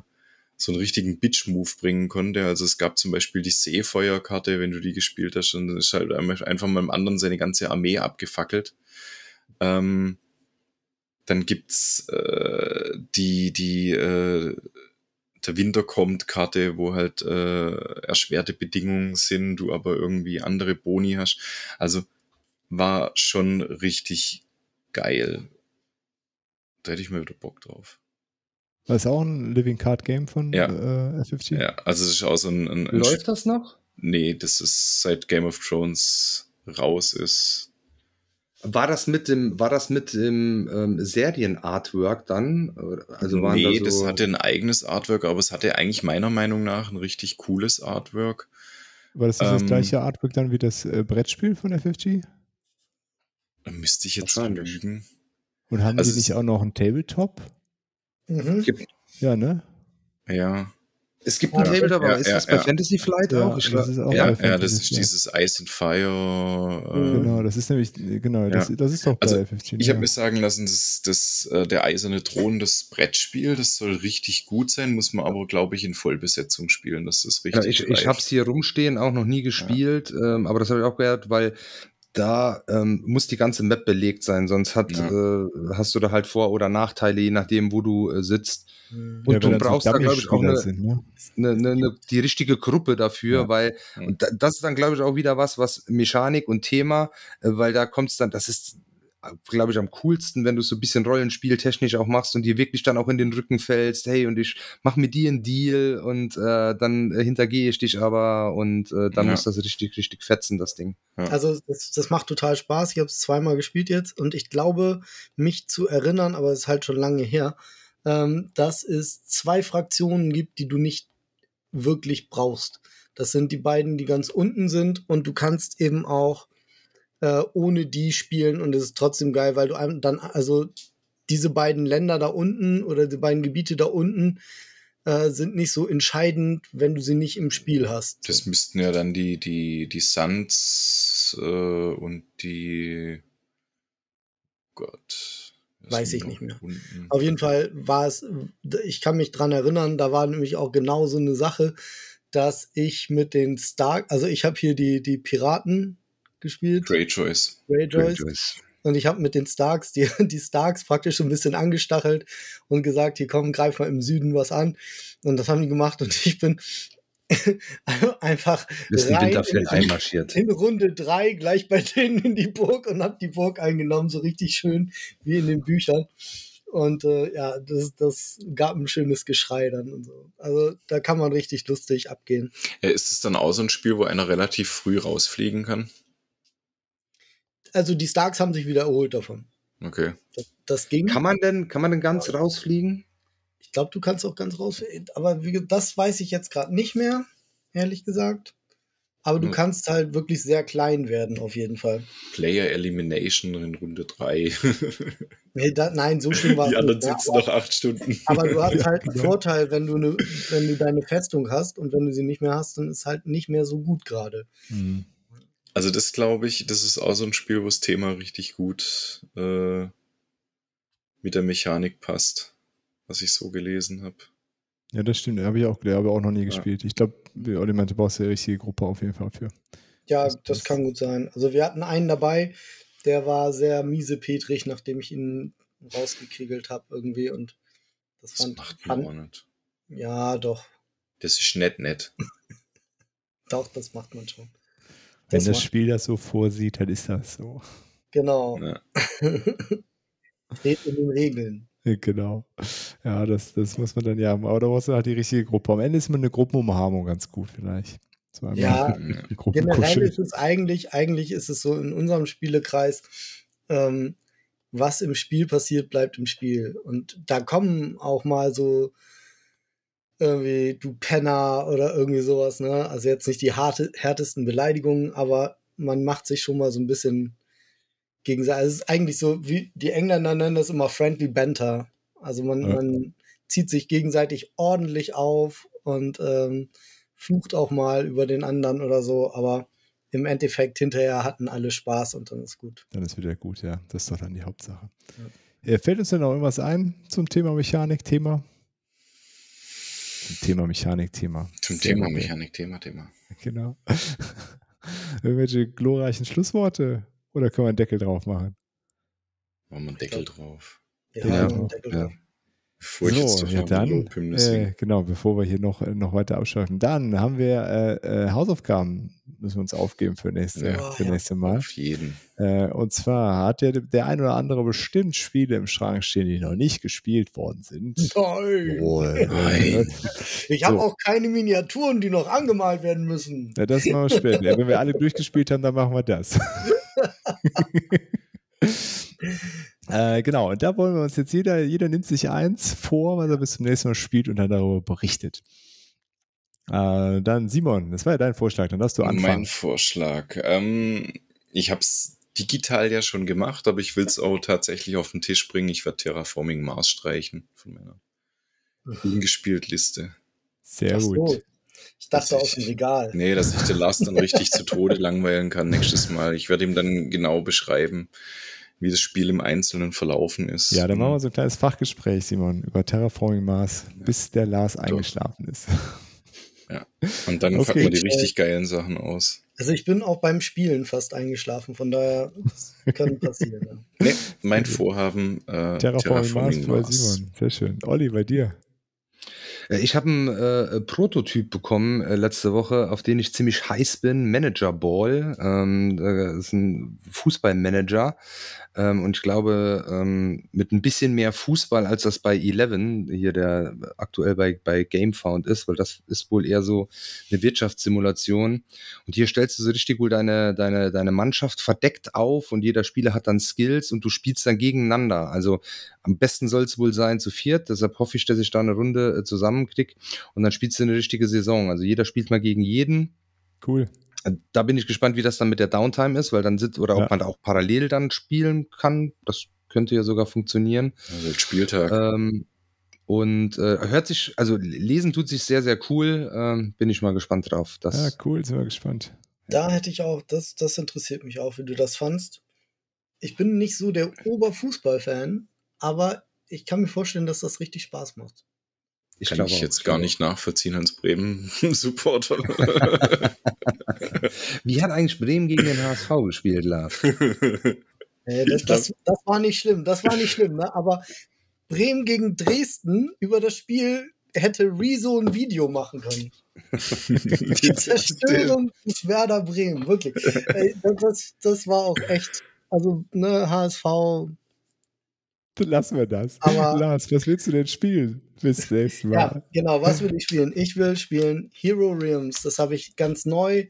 so einen richtigen Bitch-Move bringen konnte. Also es gab zum Beispiel die Seefeuerkarte, wenn du die gespielt hast, dann ist halt einfach mal im anderen seine ganze Armee abgefackelt. Ähm, dann gibt's äh, die, die äh, der Winter kommt Karte, wo halt äh, erschwerte Bedingungen sind, du aber irgendwie andere Boni hast. Also war schon richtig geil. Da hätte ich mal wieder Bock drauf. War es auch ein Living Card Game von Ja. äh, FFG? Ja, also es ist auch so ein, ein, ein Läuft das noch? Nee, das ist seit Game of Thrones raus ist. War das mit dem, war das mit dem ähm, Serien-Artwork dann? Also waren nee, da so das hatte ein eigenes Artwork, aber es hatte eigentlich meiner Meinung nach ein richtig cooles Artwork. War das nicht das Ähm, gleiche Artwork dann wie das äh, Brettspiel von FFG? Da müsste ich jetzt lügen. Und haben Also die nicht auch noch einen Tabletop? Mhm. Ja, ne? Ja, Es gibt Ja, ein Tabletop, ja, aber ist ja, das bei ja. Fantasy Flight Ja, auch? Ich das ist auch ja, bei ja, das ist dieses Ice and Fire. Äh, Genau, das ist nämlich, genau, das, Ja. das ist doch bei Also, FFG. Ich ja. habe mir sagen lassen, dass das, äh, der eiserne Thron, das Brettspiel, das soll richtig gut sein, muss man aber, glaube ich, in Vollbesetzung spielen, dass das Ja, richtig ich ich habe es hier rumstehen, auch noch nie gespielt, ähm, aber das habe ich auch gehört, weil da ähm, muss die ganze Map belegt sein, sonst hat, Ja. äh, hast du da halt Vor- oder Nachteile, je nachdem, wo du äh, sitzt. Mhm. Und Ja, du so brauchst da, glaube ich, auch eine, sind, ne? eine, eine, eine, die richtige Gruppe dafür, Ja. weil und da, das ist dann, glaube ich, auch wieder was, was Mechanik und Thema, äh, weil da kommt es dann, das ist, glaube ich, am coolsten, wenn du so ein bisschen Rollenspieltechnisch auch machst und dir wirklich dann auch in den Rücken fällst, hey, und ich mach mit dir einen Deal und äh, dann hintergehe ich dich aber und äh, dann Ja. muss das richtig, richtig fetzen, das Ding. Also das, das macht total Spaß. Ich habe es zweimal gespielt jetzt und ich glaube, mich zu erinnern, aber es ist halt schon lange her, ähm, dass es zwei Fraktionen gibt, die du nicht wirklich brauchst. Das sind die beiden, die ganz unten sind und du kannst eben auch äh, ohne die spielen und es ist trotzdem geil, weil du dann, also diese beiden Länder da unten oder die beiden Gebiete da unten äh, sind nicht so entscheidend, wenn du sie nicht im Spiel hast. Das müssten ja dann die, die, die Suns äh, und die Gott. Weiß ich nicht mehr. unten? Auf jeden Fall war es, ich kann mich dran erinnern, da war nämlich auch genau so eine Sache, dass ich mit den Stark, also ich habe hier die, die Piraten gespielt, Greyjoys. Greyjoys, und ich habe mit den Starks, die, die Starks praktisch so ein bisschen angestachelt und gesagt, hier komm, greif mal im Süden was an. Und das haben die gemacht und ich bin einfach rein in, einmarschiert. in Runde drei gleich bei denen in die Burg und hab die Burg eingenommen, so richtig schön wie in den Büchern. Und äh, ja, das, das gab ein schönes Geschrei dann und so. Also da kann man richtig lustig abgehen. Äh, Ist es dann auch so ein Spiel, wo einer relativ früh rausfliegen kann? Also die Starks haben sich wieder erholt davon. Okay. Das, das ging. Kann man denn, kann man denn ganz rausfliegen? Ich glaube, du kannst auch ganz raus. Aber wie, das weiß ich jetzt gerade nicht mehr, ehrlich gesagt. Aber du Hm. kannst halt wirklich sehr klein werden, auf jeden Fall. Player Elimination in Runde 3. Nee, da, nein, so schlimm war es Die anderen nicht. sitzen noch acht Stunden. Aber du hast halt einen Vorteil, wenn du, ne, wenn du deine Festung hast und wenn du sie nicht mehr hast, dann ist halt nicht mehr so gut gerade. Mhm. Also das glaube ich, das ist auch so ein Spiel, wo das Thema richtig gut äh, mit der Mechanik passt, was ich so gelesen habe. Ja, das stimmt. Habe ich auch, der habe ich auch noch nie Ja. gespielt. Ich glaube, Olli meinte, brauchst ja die richtige Gruppe auf jeden Fall für. Ja, Das- das, kann gut sein. Also wir hatten einen dabei, der war sehr miesepetrig, nachdem ich ihn rausgekegelt habe irgendwie und das Das fand, macht man fand auch nicht. ja doch, Das ist nett, nett. doch, das macht man schon. Wenn Das das Spiel das so vorsieht, dann ist das so. Genau. Ja. Steht in den Regeln. Genau. Ja, das, das muss man dann ja haben. Aber da brauchst du halt die richtige Gruppe. Am Ende ist man eine Gruppenumarmung ganz gut, vielleicht. Ja, die Gruppe Generell ist es eigentlich, eigentlich ist es so in unserem Spielekreis, ähm, was im Spiel passiert, bleibt im Spiel. Und da kommen auch mal so irgendwie du Penner oder irgendwie sowas, ne? Also jetzt nicht die harte, härtesten Beleidigungen, aber man macht sich schon mal so ein bisschen gegenseitig. Also es ist eigentlich so, wie die Engländer nennen das immer friendly banter. Also man, Ja. man zieht sich gegenseitig ordentlich auf und ähm, flucht auch mal über den anderen oder so, aber im Endeffekt hinterher hatten alle Spaß und dann ist gut. Dann ist wieder gut, ja. Das ist doch dann die Hauptsache. Äh, Fällt uns denn noch irgendwas ein zum Thema Mechanik, Thema? Zum Thema Mechanik, Thema. Zum Sehr Thema ja. Mechanik, Thema, Thema. Genau. Irgendwelche glorreichen Schlussworte? Oder können wir einen Deckel drauf machen? Machen wir einen Deckel drauf. Ja, Ja, und Deckel ja. drauf. Bevor ich jetzt so, ja noch dann, äh, genau, bevor wir hier noch, noch weiter abschalten. Dann haben wir äh, äh, Hausaufgaben, müssen wir uns aufgeben für nächste, Ja. für Ja. nächste Mal. Auf jeden. Äh, und zwar hat der, der ein oder andere bestimmt Spiele im Schrank stehen, die noch nicht gespielt worden sind. Nein. Jawohl. Nein. Ich habe So. auch keine Miniaturen, die noch angemalt werden müssen. Ja, das machen wir später. Ja, wenn wir alle durchgespielt haben, dann machen wir das. äh, genau, und da wollen wir uns jetzt jeder, jeder nimmt sich eins vor, was er bis zum nächsten Mal spielt und dann darüber berichtet. Äh, dann Simon, das war ja dein Vorschlag, dann darfst du Mein anfangen. Vorschlag. Ähm, ich habe es digital ja schon gemacht, aber ich will es auch tatsächlich auf den Tisch bringen. Ich werde Terraforming Mars streichen von meiner ungespielt Liste. Sehr Ach gut. so. Ich dachte Das aus dem ich- Regal. Nee, dass ich den Lars dann richtig zu Tode langweilen kann nächstes Mal. Ich werde ihm dann genau beschreiben, wie das Spiel im Einzelnen verlaufen ist. Ja, dann machen wir so ein kleines Fachgespräch, Simon, über Terraforming Mars, bis der Lars eingeschlafen ist. Und dann Okay. packen wir die richtig geilen Sachen aus. Also ich bin auch beim Spielen fast eingeschlafen, von daher das kann passieren. Ja. Nee, mein Vorhaben, äh, Terraforming Mars Terraforming bei Mars. Simon. Sehr schön. Olli, bei dir. Äh, Ich habe einen äh, Prototyp bekommen äh, letzte Woche, auf den ich ziemlich heiß bin. Manager Ball. Ähm, das ist ein Fußballmanager. Ähm, und ich glaube, ähm, mit ein bisschen mehr Fußball, als das bei Eleven, hier der aktuell bei, bei GameFound ist, weil das ist wohl eher so eine Wirtschaftssimulation. Und hier stellst du so richtig wohl deine, deine, deine Mannschaft verdeckt auf und jeder Spieler hat dann Skills und du spielst dann gegeneinander. Also am besten soll es wohl sein zu viert, deshalb hoffe ich, dass ich da eine Runde äh, zusammenkrieg und dann spielst du eine richtige Saison. Also jeder spielt mal gegen jeden. Cool. Da bin ich gespannt, wie das dann mit der Downtime ist, weil dann sitzt oder Ja. ob man da auch parallel dann spielen kann. Das könnte ja sogar funktionieren. Also Spieltag. Ähm, und äh, hört sich, also lesen tut sich sehr, sehr cool. Ähm, bin ich mal gespannt drauf. Das, Ja, cool, sind wir gespannt. Da hätte ich auch, das, das interessiert mich auch, wie du das fandst. Ich bin nicht so der Oberfußball-Fan, aber ich kann mir vorstellen, dass das richtig Spaß macht. Ich Kann glaube ich jetzt gar nicht nachvollziehen als Bremen-Supporter. Wie hat eigentlich Bremen gegen den HSV gespielt, Lars? Äh, das, das, das war nicht schlimm, das war nicht schlimm, ne? aber Bremen gegen Dresden über das Spiel hätte Rezo ein Video machen können. Die Zerstörung des Werder Bremen, wirklich. Das, das war auch echt, also ne, HSV. Lassen wir das. Aber, Lars, was willst du denn spielen bis nächstes Mal? Ja, genau, was will ich spielen? Ich will spielen Hero Realms. Das habe ich ganz neu.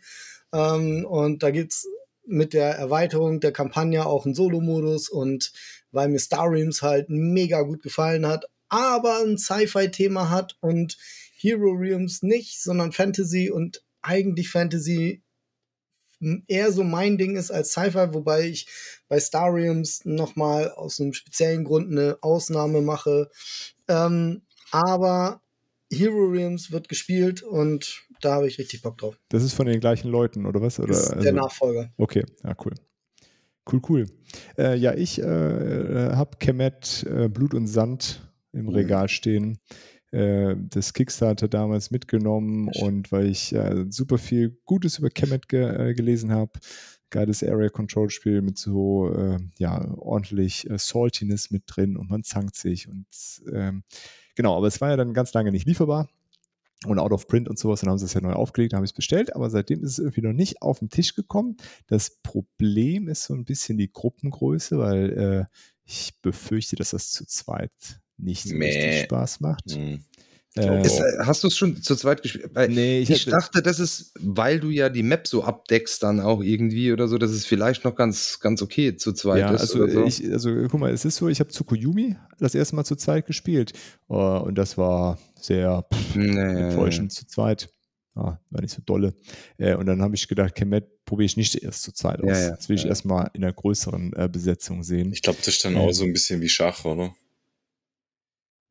Ähm, und da gibt es mit der Erweiterung der Kampagne auch einen Solo-Modus und weil mir Star Realms halt mega gut gefallen hat, aber ein Sci-Fi-Thema hat und Hero Realms nicht, sondern Fantasy und eigentlich Fantasy eher so mein Ding ist als Sci-Fi, wobei ich bei Star Realms nochmal aus einem speziellen Grund eine Ausnahme mache. Ähm, aber Hero Realms wird gespielt und da habe ich richtig Bock drauf. Das ist von den gleichen Leuten, oder was? Oder, das ist also, der Nachfolger. Okay, ja, cool. Cool, cool. Äh, ja, ich äh, habe Kemet äh, Blut und Sand im Regal stehen. Äh, das Kickstarter damals mitgenommen und weil ich äh, super viel Gutes über Kemet ge äh, gelesen habe. Geiles Area Control Spiel mit so äh, ja ordentlich äh, Saltiness mit drin und man zankt sich und ähm, genau, aber es war ja dann ganz lange nicht lieferbar und out of print und sowas, dann haben sie es ja neu aufgelegt, dann habe ich es bestellt, aber seitdem ist es irgendwie noch nicht auf den Tisch gekommen. Das Problem ist so ein bisschen die Gruppengröße, weil äh, ich befürchte, dass das zu zweit nicht so Mäh. richtig Spaß macht. Hm. Äh, Ist, äh, hast du es schon zu zweit gespielt? Nee, ich, ich dachte, das ist, weil du ja die Map so abdeckst dann auch irgendwie oder so, dass es vielleicht noch ganz, ganz okay zu zweit ja, ist. also, oder so. ich, also guck mal, es ist so, ich habe Tsukuyomi das erste Mal zu zweit gespielt äh, und das war sehr pff, enttäuschend zu zweit. Ah, war nicht so dolle. Äh, und dann habe ich gedacht, Kemet probiere ich nicht erst zu zweit aus. Ja, ja, das will ich ja. erstmal in einer größeren äh, Besetzung sehen. Ich glaube, das ist dann Ja. auch so ein bisschen wie Schach, oder?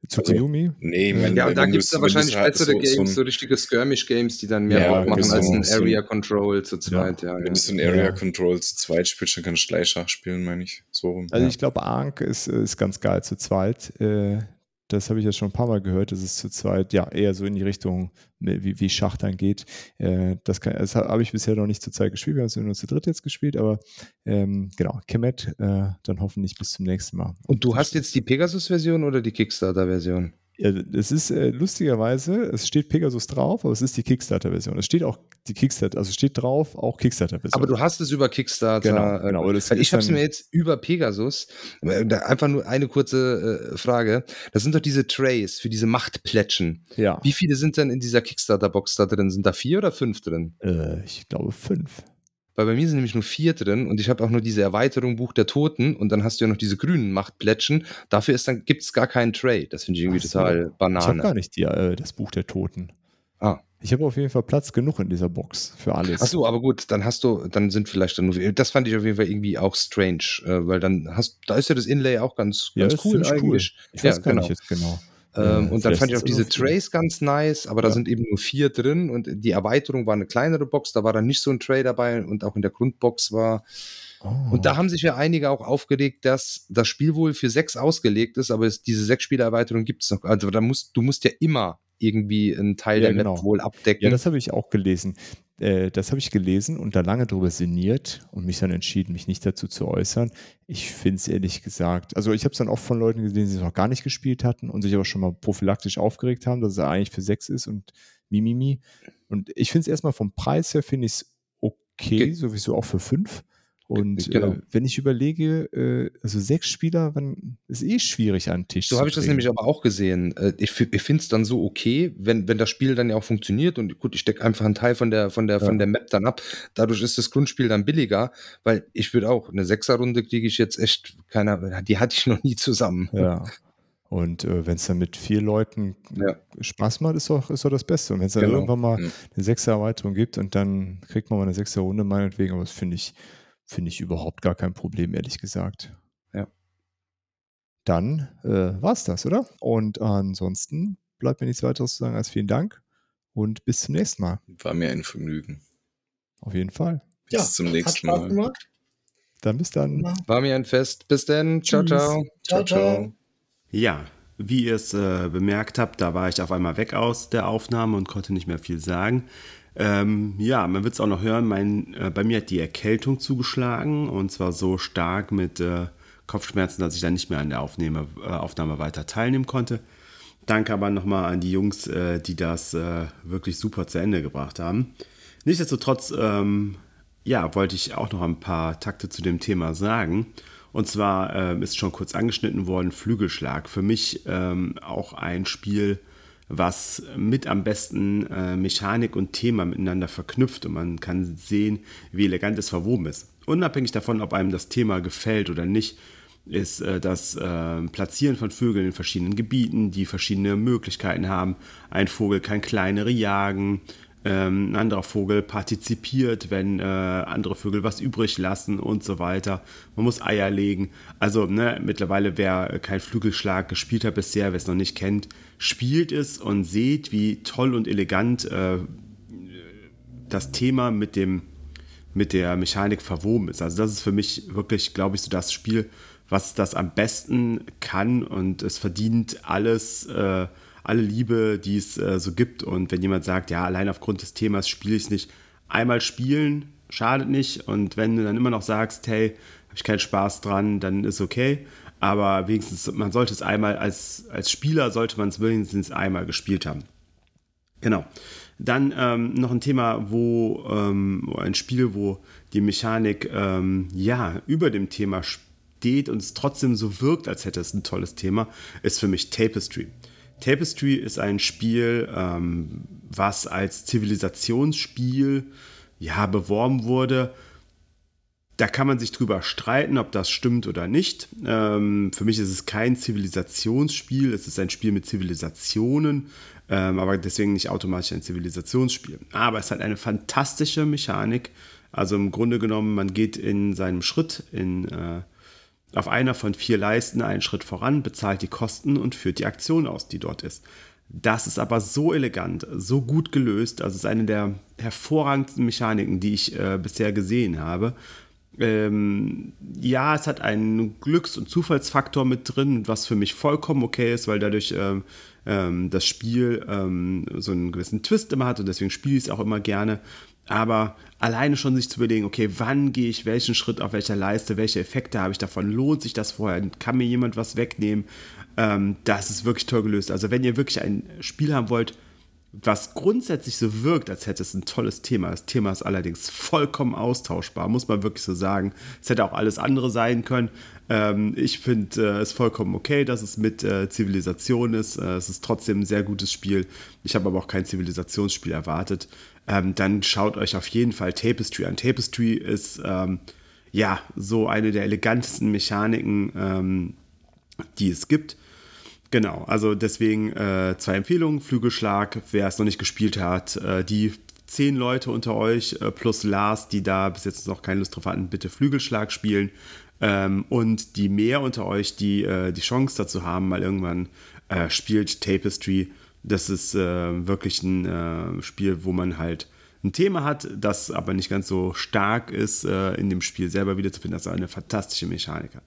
Tsukuyomi? Nee, ich meine, Ja, und wenn da du gibt es da wenn du wahrscheinlich halt bessere so- Games, so so, richtige Skirmish-Games, die dann mehr Ja, Bock machen als ein Area Control zu zweit. Ja, Wenn ja. du so ein Ja. Area Control zu zweit spielst, dann kannst du gleich Schach spielen, meine ich. So rum. Also ja. ich glaube, Ark ist, ist ganz geil zu zweit. Äh, das habe ich jetzt schon ein paar Mal gehört, dass es zu zweit ja eher so in die Richtung, wie, wie Schach dann geht. Äh, das das habe ich bisher noch nicht zu zweit gespielt, wir haben es nur zu dritt jetzt gespielt, aber ähm, genau, Kemet, äh, dann hoffentlich bis zum nächsten Mal. Und du hast jetzt die Pegasus-Version oder die Kickstarter-Version? Ja, es ist äh, lustigerweise, es steht Pegasus drauf, aber es ist die Kickstarter-Version. Es steht auch die Kickstarter, also steht drauf auch Kickstarter-Version. Aber du hast es über Kickstarter. Genau, äh, genau, das ich habe es mir jetzt über Pegasus. äh, Einfach nur eine kurze äh, Frage. Das sind doch diese Trays für diese Machtplätschen. ja, Wie viele sind denn in dieser Kickstarter-Box da drin? Sind da vier oder fünf drin? äh, ich glaube fünf. Weil bei mir sind nämlich nur vier drin und ich habe auch nur diese Erweiterung Buch der Toten und dann hast du ja noch diese grünen Machtplätschen. Dafür ist dann gibt's gar keinen Tray. Das finde ich irgendwie so. total Ich habe gar nicht die, äh, das Buch der Toten. Ah. Ich habe auf jeden Fall Platz genug in dieser Box für alles. Ach so, aber gut, dann hast du, dann sind vielleicht dann nur, das fand ich auf jeden Fall irgendwie auch strange, äh, weil dann hast, da ist ja das Inlay auch ganz, Ja, ganz das cool finde ich cool. eigentlich. Ich weiß ja, gar genau. nicht jetzt genau. Ähm, Äh, und dann fand ich auch es diese. Trays ganz nice, aber da Ja. sind eben nur vier drin und die Erweiterung war eine kleinere Box, da war dann nicht so ein Tray dabei und auch in der Grundbox war. Oh. Und da haben sich ja einige auch aufgeregt, dass das Spiel wohl für sechs ausgelegt ist, aber es, diese sechs Spielerweiterung gibt es noch. Also da musst, du musst ja immer irgendwie einen Teil Ja, der genau. Map wohl abdecken. Ja, das habe ich auch gelesen. Äh, das habe ich gelesen und da lange drüber sinniert und mich dann entschieden, mich nicht dazu zu äußern. Ich finde es ehrlich gesagt, also ich habe es dann oft von Leuten gesehen, die es noch gar nicht gespielt hatten und sich aber schon mal prophylaktisch aufgeregt haben, dass es eigentlich für sechs ist und Mimimi. Und ich finde es erstmal vom Preis her, finde ich es okay, Ge- sowieso auch für fünf. Und Genau. äh, wenn ich überlege, äh, also sechs Spieler, wann ist eh schwierig an Tisch So habe ich das nämlich aber auch gesehen. Äh, Ich, ich finde es dann so okay, wenn, wenn das Spiel dann ja auch funktioniert und gut, ich stecke einfach einen Teil von der, von, der, Ja. von der Map dann ab. Dadurch ist das Grundspiel dann billiger, weil ich würde auch, eine Sechserrunde kriege ich jetzt echt keiner, die hatte ich noch nie zusammen. Ja. Und äh, wenn es dann mit vier Leuten Ja. Spaß macht, ist doch, ist doch das Beste. Und wenn es dann Genau. irgendwann mal Mhm. eine sechste Erweiterung gibt und dann kriegt man mal eine sechste Runde meinetwegen, aber das finde ich, finde ich überhaupt gar kein Problem, ehrlich gesagt. Ja. Dann äh, war es das, oder? Und ansonsten bleibt mir nichts weiteres zu sagen als vielen Dank und bis zum nächsten Mal. War mir ein Vergnügen. Auf jeden Fall. Bis Ja, zum nächsten Mal. gemacht. Dann bis dann. War mir ein Fest. Bis dann. Ciao, ciao. Ciao, ciao. Ja, wie ihr es äh, bemerkt habt, da war ich auf einmal weg aus der Aufnahme und konnte nicht mehr viel sagen. Ähm, ja, man wird es auch noch hören, mein, äh, bei mir hat die Erkältung zugeschlagen und zwar so stark mit äh, Kopfschmerzen, dass ich dann nicht mehr an der Aufnahme, äh, Aufnahme weiter teilnehmen konnte. Danke aber nochmal an die Jungs, äh, die das äh, wirklich super zu Ende gebracht haben. Nichtsdestotrotz, ähm, ja, wollte ich auch noch ein paar Takte zu dem Thema sagen. Und zwar ähm, ist schon kurz angeschnitten worden, Flügelschlag. Für mich ähm, auch ein Spiel, was mit am besten äh, Mechanik und Thema miteinander verknüpft. Und man kann sehen, wie elegant es verwoben ist. Unabhängig davon, ob einem das Thema gefällt oder nicht, ist äh, das äh, Platzieren von Vögeln in verschiedenen Gebieten, die verschiedene Möglichkeiten haben. Ein Vogel kann kleinere jagen, ähm, ein anderer Vogel partizipiert, wenn äh, andere Vögel was übrig lassen und so weiter. Man muss Eier legen. Also ne, mittlerweile, wer kein Flügelschlag gespielt hat bisher, wer es noch nicht kennt, spielt es und seht, wie toll und elegant äh, das Thema mit dem mit der Mechanik verwoben ist. Also das ist für mich wirklich, glaube ich, so das Spiel, was das am besten kann und es verdient alles, äh, alle Liebe, die es äh, so gibt. Und wenn jemand sagt, ja, allein aufgrund des Themas spiele ich es nicht, einmal spielen schadet nicht. Und wenn du dann immer noch sagst, hey, habe ich keinen Spaß dran, dann ist okay. Aber wenigstens, man sollte es einmal, als, als Spieler sollte man es wenigstens einmal gespielt haben. Genau. Dann ähm, noch ein Thema, wo ähm, ein Spiel, wo die Mechanik ähm, ja über dem Thema steht und es trotzdem so wirkt, als hätte es ein tolles Thema, ist für mich Tapestry. Tapestry ist ein Spiel, ähm, was als Zivilisationsspiel ja beworben wurde. Da kann man sich drüber streiten, ob das stimmt oder nicht. Ähm, für mich ist es kein Zivilisationsspiel, es ist ein Spiel mit Zivilisationen, ähm, aber deswegen nicht automatisch ein Zivilisationsspiel. Aber es hat eine fantastische Mechanik. Also im Grunde genommen, man geht in seinem Schritt in äh, auf einer von vier Leisten einen Schritt voran, bezahlt die Kosten und führt die Aktion aus, die dort ist. Das ist aber so elegant, so gut gelöst. Also es ist eine der hervorragendsten Mechaniken, die ich äh, bisher gesehen habe. Ähm, ja, es hat einen Glücks- und Zufallsfaktor mit drin, was für mich vollkommen okay ist, weil dadurch ähm, ähm, das Spiel ähm, so einen gewissen Twist immer hat und deswegen spiele ich es auch immer gerne. Aber alleine schon sich zu überlegen, okay, wann gehe ich welchen Schritt auf welcher Leiste, welche Effekte habe ich davon, lohnt sich das vorher, kann mir jemand was wegnehmen, ähm, das ist wirklich toll gelöst. Also wenn ihr wirklich ein Spiel haben wollt, was grundsätzlich so wirkt, als hätte es ein tolles Thema. Das Thema ist allerdings vollkommen austauschbar, muss man wirklich so sagen. Es hätte auch alles andere sein können. Ähm, ich finde äh, es vollkommen okay, dass es mit äh, Zivilisation ist. Äh, es ist trotzdem ein sehr gutes Spiel. Ich habe aber auch kein Zivilisationsspiel erwartet ähm, dann schaut euch auf jeden Fall Tapestry an. Tapestry ist ähm, ja so eine der elegantesten Mechaniken, ähm, die es gibt. Genau, also deswegen äh, zwei Empfehlungen. Flügelschlag, wer es noch nicht gespielt hat, äh, die zehn Leute unter euch äh, plus Lars, die da bis jetzt noch keine Lust drauf hatten, bitte Flügelschlag spielen. Ähm, und die mehr unter euch, die äh, die Chance dazu haben, mal irgendwann äh, spielt Tapestry. Das ist äh, wirklich ein Spiel, wo man halt ein Thema hat, das aber nicht ganz so stark ist, in dem Spiel selber wiederzufinden, dass es eine fantastische Mechanik hat.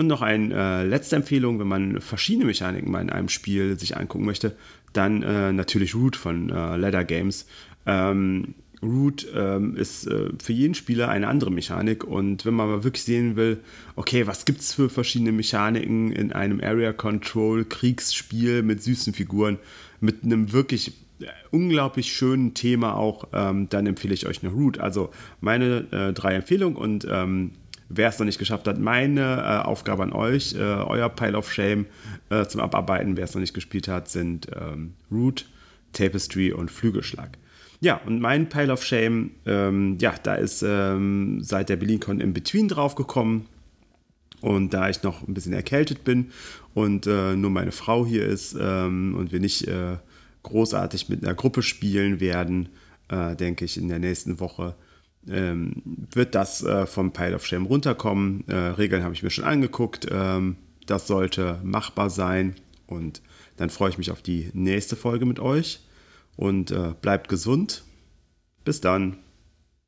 Und noch eine äh, letzte Empfehlung, wenn man verschiedene Mechaniken mal in einem Spiel sich angucken möchte, dann äh, natürlich Root von äh, Ladder Games. Ähm, Root ähm, ist äh, für jeden Spieler eine andere Mechanik und wenn man mal wirklich sehen will, okay, was gibt es für verschiedene Mechaniken in einem Area Control Kriegsspiel mit süßen Figuren, mit einem wirklich äh, unglaublich schönen Thema auch, ähm, dann empfehle ich euch eine Root. Also meine äh, drei Empfehlungen und ähm, wer es noch nicht geschafft hat, meine äh, Aufgabe an euch, äh, euer Pile of Shame äh, zum Abarbeiten, wer es noch nicht gespielt hat, sind ähm, Root, Tapestry und Flügelschlag. Ja, und mein Pile of Shame, ähm, ja, da ist ähm, seit der BerlinCon in Between draufgekommen. Und da ich noch ein bisschen erkältet bin und äh, nur meine Frau hier ist ähm, und wir nicht äh, großartig mit einer Gruppe spielen werden, äh, denke ich, in der nächsten Woche ähm, wird das äh, vom Pile of Shame runterkommen. Äh, Regeln habe ich mir schon angeguckt. Ähm, das sollte machbar sein. Und dann freue ich mich auf die nächste Folge mit euch und äh, bleibt gesund. Bis dann.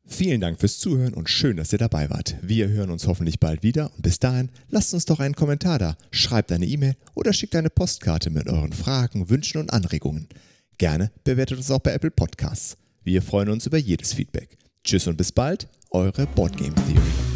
Vielen Dank fürs Zuhören und schön, dass ihr dabei wart. Wir hören uns hoffentlich bald wieder und bis dahin lasst uns doch einen Kommentar da, schreibt eine E-Mail oder schickt eine Postkarte mit euren Fragen, Wünschen und Anregungen. Gerne bewertet uns auch bei Apple Podcasts. Wir freuen uns über jedes Feedback. Tschüss und bis bald, eure Boardgame Theory.